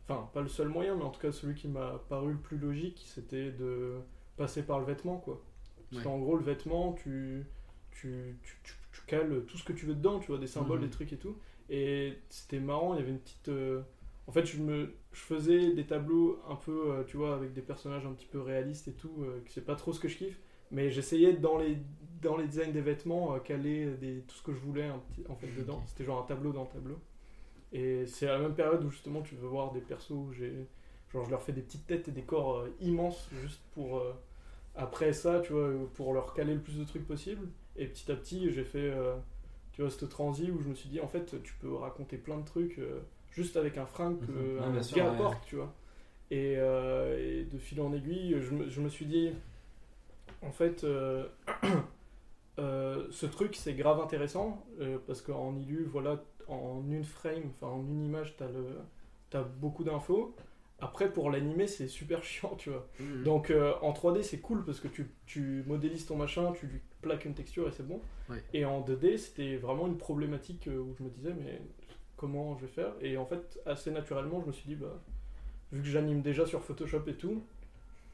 enfin pas le seul moyen, mais en tout cas celui qui m'a paru le plus logique, c'était de passer par le vêtement, quoi. Parce Ouais. qu'en gros, le vêtement, tu, tu, tu, tu- tu cales tout ce que tu veux dedans, tu vois, des symboles, Mhm. des trucs et tout. Et c'était marrant, il y avait une petite. euh, En fait, je, me, je faisais des tableaux un peu, euh, tu vois, avec des personnages un petit peu réalistes et tout, euh, que c'est pas trop ce que je kiffe. Mais j'essayais dans les, dans les designs des vêtements, euh, caler des, tout ce que je voulais un petit, en fait dedans. C'était genre un tableau dans un tableau. Et c'est à la même période où justement tu veux voir des persos où j'ai. Genre, je leur fais des petites têtes et des corps euh, immenses juste pour. euh, après ça, tu vois, euh, pour leur caler le plus de trucs possible. Et petit à petit, j'ai fait. euh, tu vois, cette transi où je me suis dit, en fait, tu peux raconter plein de trucs euh, juste avec un fringue que Mhm. Ouais, un gars ouais. porte, tu vois. Et, euh, et de fil en aiguille, je me, je me suis dit, en fait, euh, [clears throat] ce truc c'est grave intéressant parce qu'en illu, voilà, en une frame, enfin en une image, t'as le, t'as beaucoup d'infos. Après, pour l'animer, c'est super [laughs] chiant, tu vois. Mhm. Donc euh, en 3D, c'est cool parce que tu, tu modélises ton machin, tu lui plaques une texture et c'est bon. Et en 2D, c'était vraiment une problématique euh, où je me disais, mais comment je vais faire? Et en fait, assez naturellement, je me suis dit, bah, vu que j'anime déjà sur Photoshop et tout,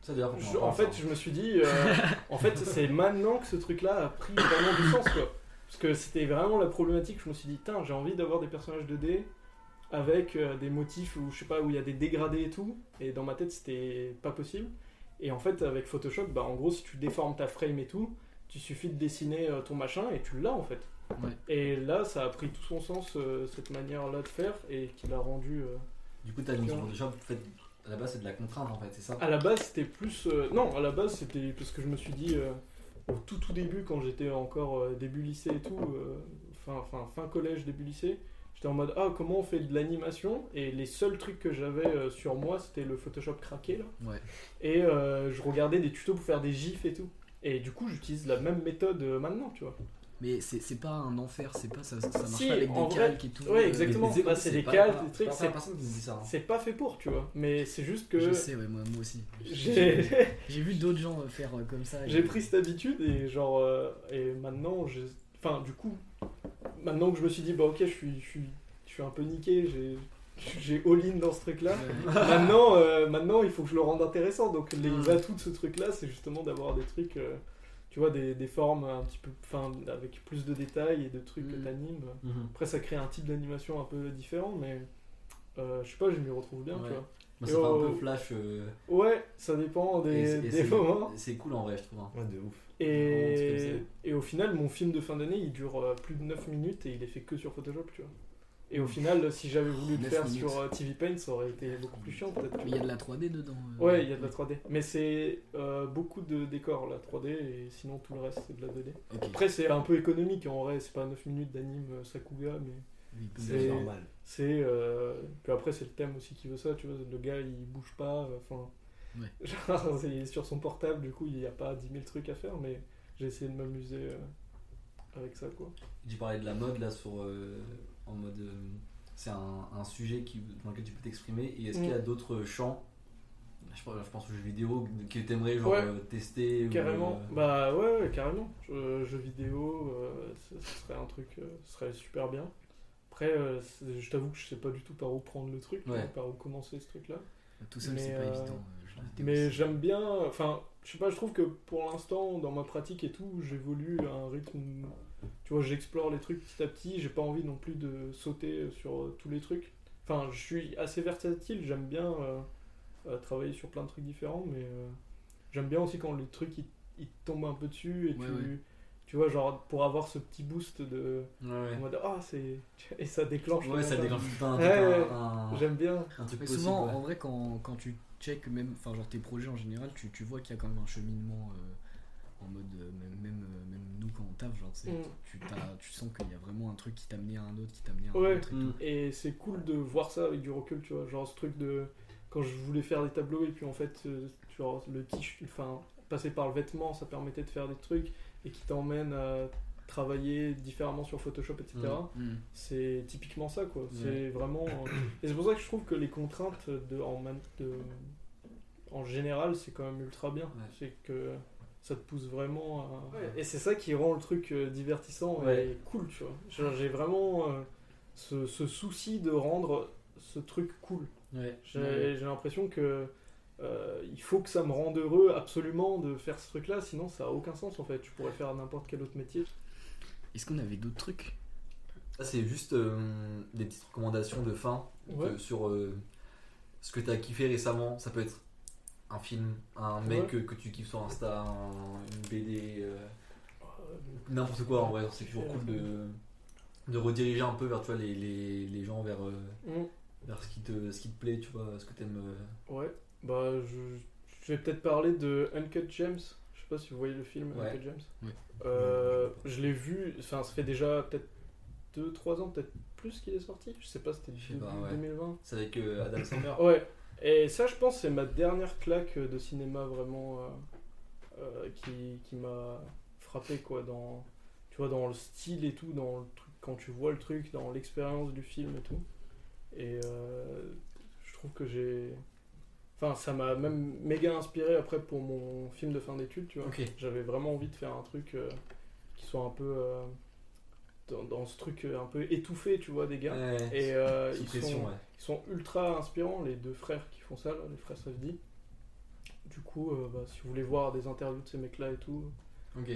Ça je- en fait, je me suis dit, euh, [laughs] en fait, c'est maintenant que ce truc-là a pris vraiment du sens, quoi. Parce que c'était vraiment la problématique. Je me suis dit, tiens, j'ai envie d'avoir des personnages 2D avec euh, des motifs où je sais pas où il y a des dégradés et tout. Et dans ma tête, c'était pas possible. Et en fait, avec Photoshop, bah, en gros, si tu déformes ta frame et tout, tu suffit de dessiner euh, ton machin et tu l'as en fait. Ouais. Et là, ça a pris tout son sens, euh, cette manière-là de faire, et qui l'a rendu. euh, Du coup, t'as mis sur Photoshop, en fait, à la base, c'est de la contrainte, en fait, c'est ça? À la base, c'était plus. euh, non, à la base, c'était parce que je me suis dit, euh, au tout tout début, quand j'étais encore euh, début lycée et tout, euh, fin, fin, fin collège, début lycée, j'étais en mode, ah, comment on fait de l'animation? Et les seuls trucs que j'avais euh, sur moi, c'était le Photoshop craqué, là. Ouais. Et euh, je regardais des tutos pour faire des gifs et tout. Et du coup, j'utilise la même méthode euh, maintenant, tu vois. Mais c'est pas un enfer, c'est pas ça, ça marche Si, pas avec des calques et tout. Ouais, euh, exactement. Bah, c'est des calques, des trucs, pas- c'est- pas personne qui me dit ça. hein. C'est pas fait pour, tu vois. Mais c'est juste que. Je sais, ouais, moi, moi aussi. J'ai. [laughs] Vu d'autres gens euh, faire euh, comme ça. J'ai pris cette habitude et genre euh, et maintenant j'ai enfin du coup maintenant que je me suis dit bah ok je suis je suis je suis un peu niqué j'ai j'ai all-in dans ce truc là Ouais. [laughs] maintenant euh, maintenant il faut que je le rende intéressant donc les atouts de ce truc là c'est justement d'avoir des trucs euh, tu vois des, des formes un petit peu enfin avec plus de détails et de trucs que Mm. t'animes Mhm. après ça crée un type d'animation un peu différent mais euh, je sais pas je m'y retrouve bien Ouais. tu vois Moi, ça fait un Oh. peu flash. euh, ouais ça dépend des, et des moments C'est cool en vrai, je trouve. hein. Ouais, de ouf. Et, et au final, mon film de fin d'année, il dure plus de 9 minutes et il est fait que sur Photoshop, tu vois. Et au final, si j'avais voulu le 9 faire minutes. sur euh, TV Paint, ça aurait été beaucoup plus chiant, peut-être. il y a de la 3D dedans. euh. Ouais, il y a de la 3D. Mais c'est euh, beaucoup de décors, la 3D, et sinon tout le reste, c'est de la 2D. Ok. Après, c'est un peu économique, en vrai, c'est pas 9 minutes d'anime euh, Sakuga, mais Oui, c'est- normal. c'est... euh, Puis après, c'est le thème aussi qui veut ça, tu vois, le gars, il bouge pas, euh, enfin... Ouais. [laughs] Genre, c'est sur son portable, du coup, il n'y a pas 10 000 trucs à faire, mais j'ai essayé de m'amuser euh, avec ça, quoi. Tu parlais de la mode là sur euh, en mode euh, c'est un, un sujet qui, dans lequel tu peux t'exprimer et est-ce qu'il y a Mm. d'autres champs je pense, je pense aux jeux vidéo que t'aimerais genre Ouais. euh, tester Carrément, euh, bah ouais, ouais, carrément. Je- jeux vidéo, ce serait un truc, euh, ce serait super bien. Après, euh, je t'avoue que je sais pas du tout par où prendre le truc, tu Ouais. par où commencer ce truc-là. Tout seul, Mais, c'est pas évident. Mais j'aime bien, enfin, je sais pas, je trouve que pour l'instant, dans ma pratique et tout, j'évolue à un rythme, tu vois, j'explore les trucs petit à petit, j'ai pas envie non plus de sauter sur euh, tous les trucs. Enfin, je suis assez versatile, j'aime bien euh, euh, travailler sur plein de trucs différents, mais euh, j'aime bien aussi quand les trucs ils, ils tombent un peu dessus et Ouais, tu, ouais. tu vois, genre pour avoir ce petit boost de. ouais, ouais. En mode, ah, c'est. Et ça déclenche. Ouais, ça déclenche un, un- ouais. un- J'aime bien. un truc Mais possible, souvent, ouais. en vrai, quand, quand tu check même, enfin genre tes projets en général, tu, tu vois qu'il y a quand même un cheminement euh, en mode euh, même, même, euh, même nous quand on taffe, genre Mm. tu, t'as- tu sens qu'il y a vraiment un truc qui t'a amené à un autre, qui t'a amené à un Ouais. autre. et Mm. Et c'est cool de voir ça avec du recul, tu vois. Genre ce truc de. Quand je voulais faire des tableaux et puis en fait, euh, genre le t enfin, passer par le vêtement, ça permettait de faire des trucs et qui t'emmènent à travailler différemment sur Photoshop, etc. Mm. Mm. C'est typiquement ça, quoi. C'est vraiment. Et c'est pour ça que je trouve que les contraintes de, en, man- de- en en général, c'est quand même ultra bien. Ouais. C'est que ça te pousse vraiment à. Et c'est ça qui rend le truc euh, divertissant Ouais. et cool, tu vois. J'ai vraiment euh, ce, ce souci de rendre ce truc cool. Ouais. J'ai l'impression que euh, il faut que ça me rende heureux absolument de faire ce truc-là, sinon ça a aucun sens en fait. Je pourrais faire n'importe quel autre métier. Est-ce qu'on avait d'autres trucs? Ça, c'est juste euh, des petites recommandations de fin Ouais. sur euh, ce que tu as kiffé récemment. Ça peut être un film, un mec Ouais. que, que tu kiffes sur Insta, un- une BD, euh, Euh, n'importe quoi en vrai. C'est toujours cool de, de rediriger un peu vers tu vois, les, les, les gens vers, euh, mm. vers ce, qui te, ce qui te plaît, tu vois, ce que tu aimes. Ouais, bah je, je vais peut-être parler de Uncut Gems. Je sais pas si vous voyez le film Ouais. Uncut. Euh, je l'ai vu, enfin ça fait déjà peut-être 2-3 ans, peut-être plus qu'il est sorti. Je sais pas, c'était Je sais début pas, ouais. 2020. C'est avec euh, Adam Sandler. Ouais, et ça je pense c'est ma dernière claque de cinéma vraiment euh, euh, qui, qui m'a frappé quoi dans tu vois dans le style et tout dans le truc quand tu vois le truc dans l'expérience du film et tout. Et euh, je trouve que j'ai enfin ça m'a même méga inspiré après pour mon film de fin d'études tu vois. J'avais vraiment envie de faire un truc euh, qui soit un peu dans, dans ce truc euh, un peu étouffé tu vois des gars Ouais, et euh, ils pression, sont ouais. ils sont ultra inspirants, les deux frères qui font ça, là, les frères Safdie. Du coup, euh, bah, si vous voulez voir des interviews de ces mecs-là et tout,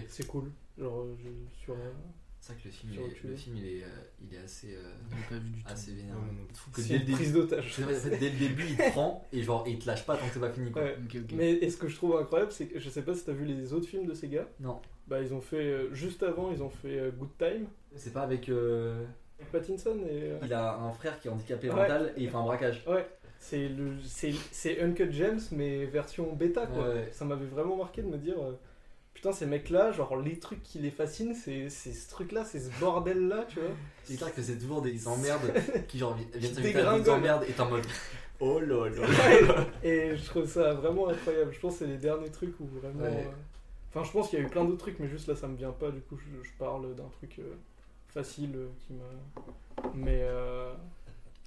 c'est cool. Genre, je- sur, euh, C'est vrai que le film, il est, le film il, est, euh, il est assez, euh, pas vu du tout. assez vénère. C'est dès le une début, prise d'otage. dès le début, il te [laughs] prend et genre il te lâche pas tant que c'est pas fini quoi. Ouais. Mais et ce que je trouve incroyable, c'est que je sais pas si t'as vu les autres films de ces gars. Non, Bah, ils ont fait, euh, juste avant, ils ont fait euh, Good Time. C'est pas avec. euh, Avec Pattinson et. euh, Il a un frère qui est handicapé Ouais. mental et il fait un braquage. Ouais, c'est le c'est c'est Uncut Gems mais version bêta quoi. Ouais. Ça m'avait vraiment marqué de me dire euh, putain ces mecs là, genre les trucs qui les fascinent, c'est c'est ce truc là, c'est ce bordel là, tu vois. C'est clair que c'est toujours des emmerdes [laughs] qui genre vi- viennent Qui s'ajouter à dégringolent. emmerdes et t'es en mode. [laughs] Oh lol. Et je trouve ça vraiment incroyable. Je pense que c'est les derniers trucs où vraiment Ouais. euh, Enfin, je pense qu'il y a eu plein d'autres trucs mais juste là ça me vient pas du coup je, je parle d'un truc euh, facile euh, qui m'a mais euh,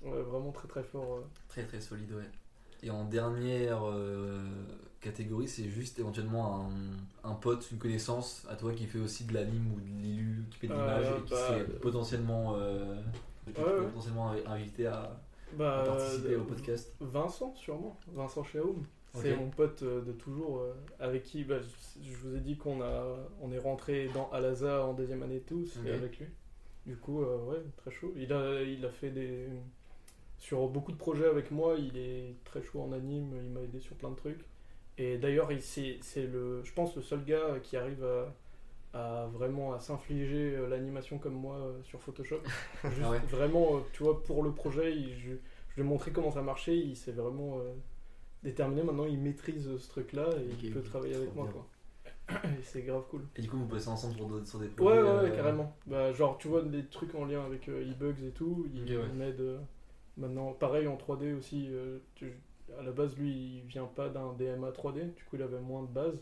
ouais, vraiment très très fort. euh. Très très solide, ouais. Et en dernière catégorie, c'est juste éventuellement un, un pote, une connaissance à toi qui fait aussi de l'anime ou de l'illu, qui fait de l'image et qui bah, serait potentiellement, potentiellement invité à, à Bah, participer euh, au podcast. Vincent, sûrement. Vincent Chaoum. C'est mon pote de toujours, euh, avec qui bah, je, je vous ai dit qu'on a, on est rentré dans Alaza en deuxième année et tout, c'est Ok. avec lui. Du coup, euh, ouais, très chaud. Il a, il a fait des. Sur beaucoup de projets avec moi, il est très chaud en anime, il m'a aidé sur plein de trucs. Et d'ailleurs, il- c'est c'est le, je pense, le seul gars qui arrive à, à vraiment à s'infliger euh, l'animation comme moi euh, sur Photoshop. [laughs] Juste Ah ouais. vraiment, euh, tu vois, pour le projet, il- je, je lui ai montré comment ça marchait, il s'est vraiment euh, déterminé. Maintenant, il maîtrise ce truc-là et il peut travailler avec moi, quoi. [coughs] C'est grave cool. Et du coup, vous bossez ensemble sur, des Ouais, projets ouais, ouais, euh, carrément. Bah, genre, tu vois, des trucs en lien avec euh, e-bugs et tout, il, Ok, ouais. il m'aide. euh, maintenant, pareil en 3D aussi. euh, tu- à la base, lui, il vient pas d'un DMA 3D, du coup, il avait moins de base.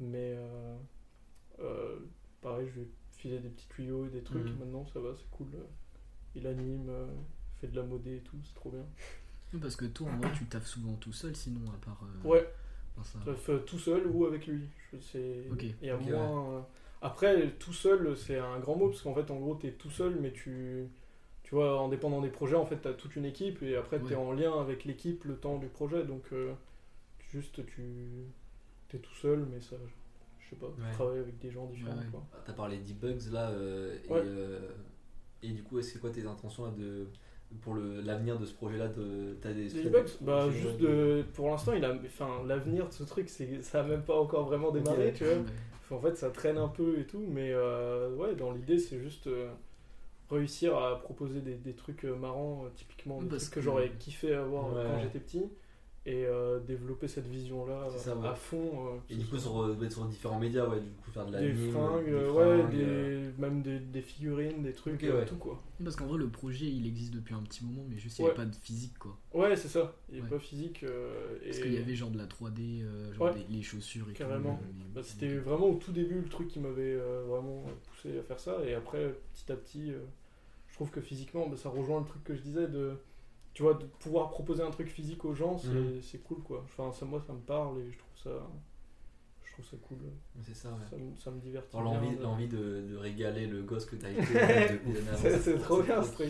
Mais euh, euh, pareil, je lui ai filé des petits tuyaux et des trucs. Mhm. Maintenant, ça va, c'est cool. Il anime, euh, fait de la modée et tout, c'est trop bien. Parce que toi, en vrai, tu taffes souvent tout seul, sinon, à part. euh, Ouais, le fais tout seul ou avec lui. Je- c'est- Ok. Il y a Ok, moins. euh, Après, tout seul, c'est un grand mot parce qu'en fait, en gros, t'es tout seul, mais tu. Tu vois, en dépendant des projets, en fait, t'as toute une équipe et après, t'es Ouais. en lien avec l'équipe le temps du projet. Donc, euh, juste, tu. T'es tout seul, mais ça. Je sais pas, tu Ouais. travailles avec des gens différents. Ouais, ouais. quoi. T'as parlé d'e-bugs là, euh, et, Ouais. euh, et du coup, c'est quoi tes intentions là, de, pour le- l'avenir de ce projet-là de, T'as des des bah juste euh, de, pour l'instant, il a, enfin, l'avenir de ce truc, c'est, ça a même pas encore vraiment démarré, Ok. tu vois. En fait, ça traîne un peu et tout, mais euh, ouais, dans l'idée, c'est juste euh, réussir à proposer des, des trucs euh, marrants, euh, typiquement des Parce trucs que, que- j'aurais kiffé avoir euh, quand j'étais petit, et euh, développer cette ça, euh, ouais. à fond. euh, Et du coup, doit être sur différents médias, ouais, du coup, faire de la des mime, fringues, des ouais, des, euh, même des, des figurines, des trucs, Ok, ouais. tout quoi. Parce qu'en vrai, le projet, il existe depuis un petit moment, mais juste, il Ouais. n'y avait pas de physique, quoi. Ouais, c'est ça, il est Ouais. pas physique. euh, Parce et- qu'il y avait genre de la 3D, euh, genre Ouais. des- les chaussures et Carrément. euh, Bah, c'était vraiment au tout début le truc qui m'avait euh, vraiment poussé à faire ça et après petit à petit euh, je trouve que physiquement bah, ça rejoint le truc que je disais de tu vois, de pouvoir proposer un truc physique aux gens, c'est Mhm. c'est cool quoi. Enfin, ça, moi, ça me parle et je trouve ça, je trouve ça cool. C'est ça, ouais. Ça, me- ça me divertit. L'envie, de, de régaler le gosse que t'as été [laughs] avant. C'est trop bien ce truc.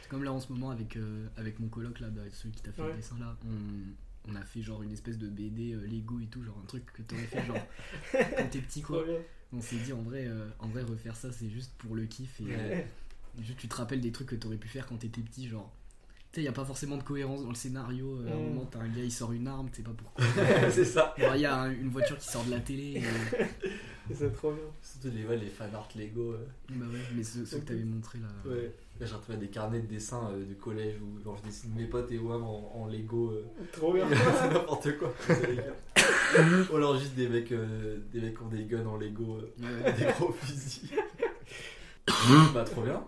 C'est comme là en ce moment avec, euh, avec mon coloc là, bah, celui qui t'a fait Ouais. le dessin là, on, on a fait genre une espèce de BD euh, Lego et tout, genre un truc que t'aurais fait genre [laughs] quand t'es petit quoi. On s'est dit en vrai, euh, en vrai refaire ça c'est juste pour le kiff et euh, juste tu te rappelles des trucs que t'aurais pu faire quand t'étais petit genre. Tu sais, y a pas forcément de cohérence dans le scénario. euh, À un Mm. moment, t'as un gars, il sort une arme, tu sais pas pourquoi. [laughs] c'est ça. Il y a un- une voiture qui sort de la télé. [laughs] et- C'est trop bien. Surtout les, ouais, les fan art Lego. euh. Bah ouais, mais ceux, ceux que t'avais montré là. Ouais. Là, j'ai retrouvé des carnets de dessin euh, du collège où genre, je dessine mes potes et WAM en, en Lego. euh. [laughs] Trop bien. c'est n'importe quoi. c'est les gars. Ou alors juste des mecs, euh, des mecs qui ont des guns en Lego, euh, Ouais, ouais. des gros fusils. bah trop bien.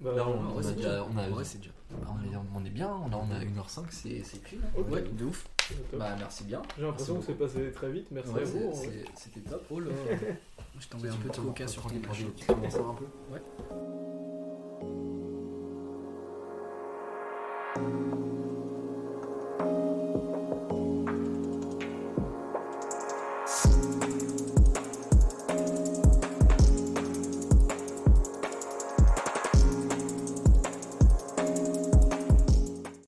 Bah, Là on, on a c'est déjà, on a, En vrai, c'est déjà. on est, bien, on a, on a 1h05, c'est c'est clean. hein. Ok. Ouais, de ouf. Bah merci bien. J'ai l'impression que c'est passé très vite. Merci Ouais, à vous. C'était top. Oh là. [laughs] Je t'envoie un peu de coca sur ton tranquille, Tu commences un peu Ouais.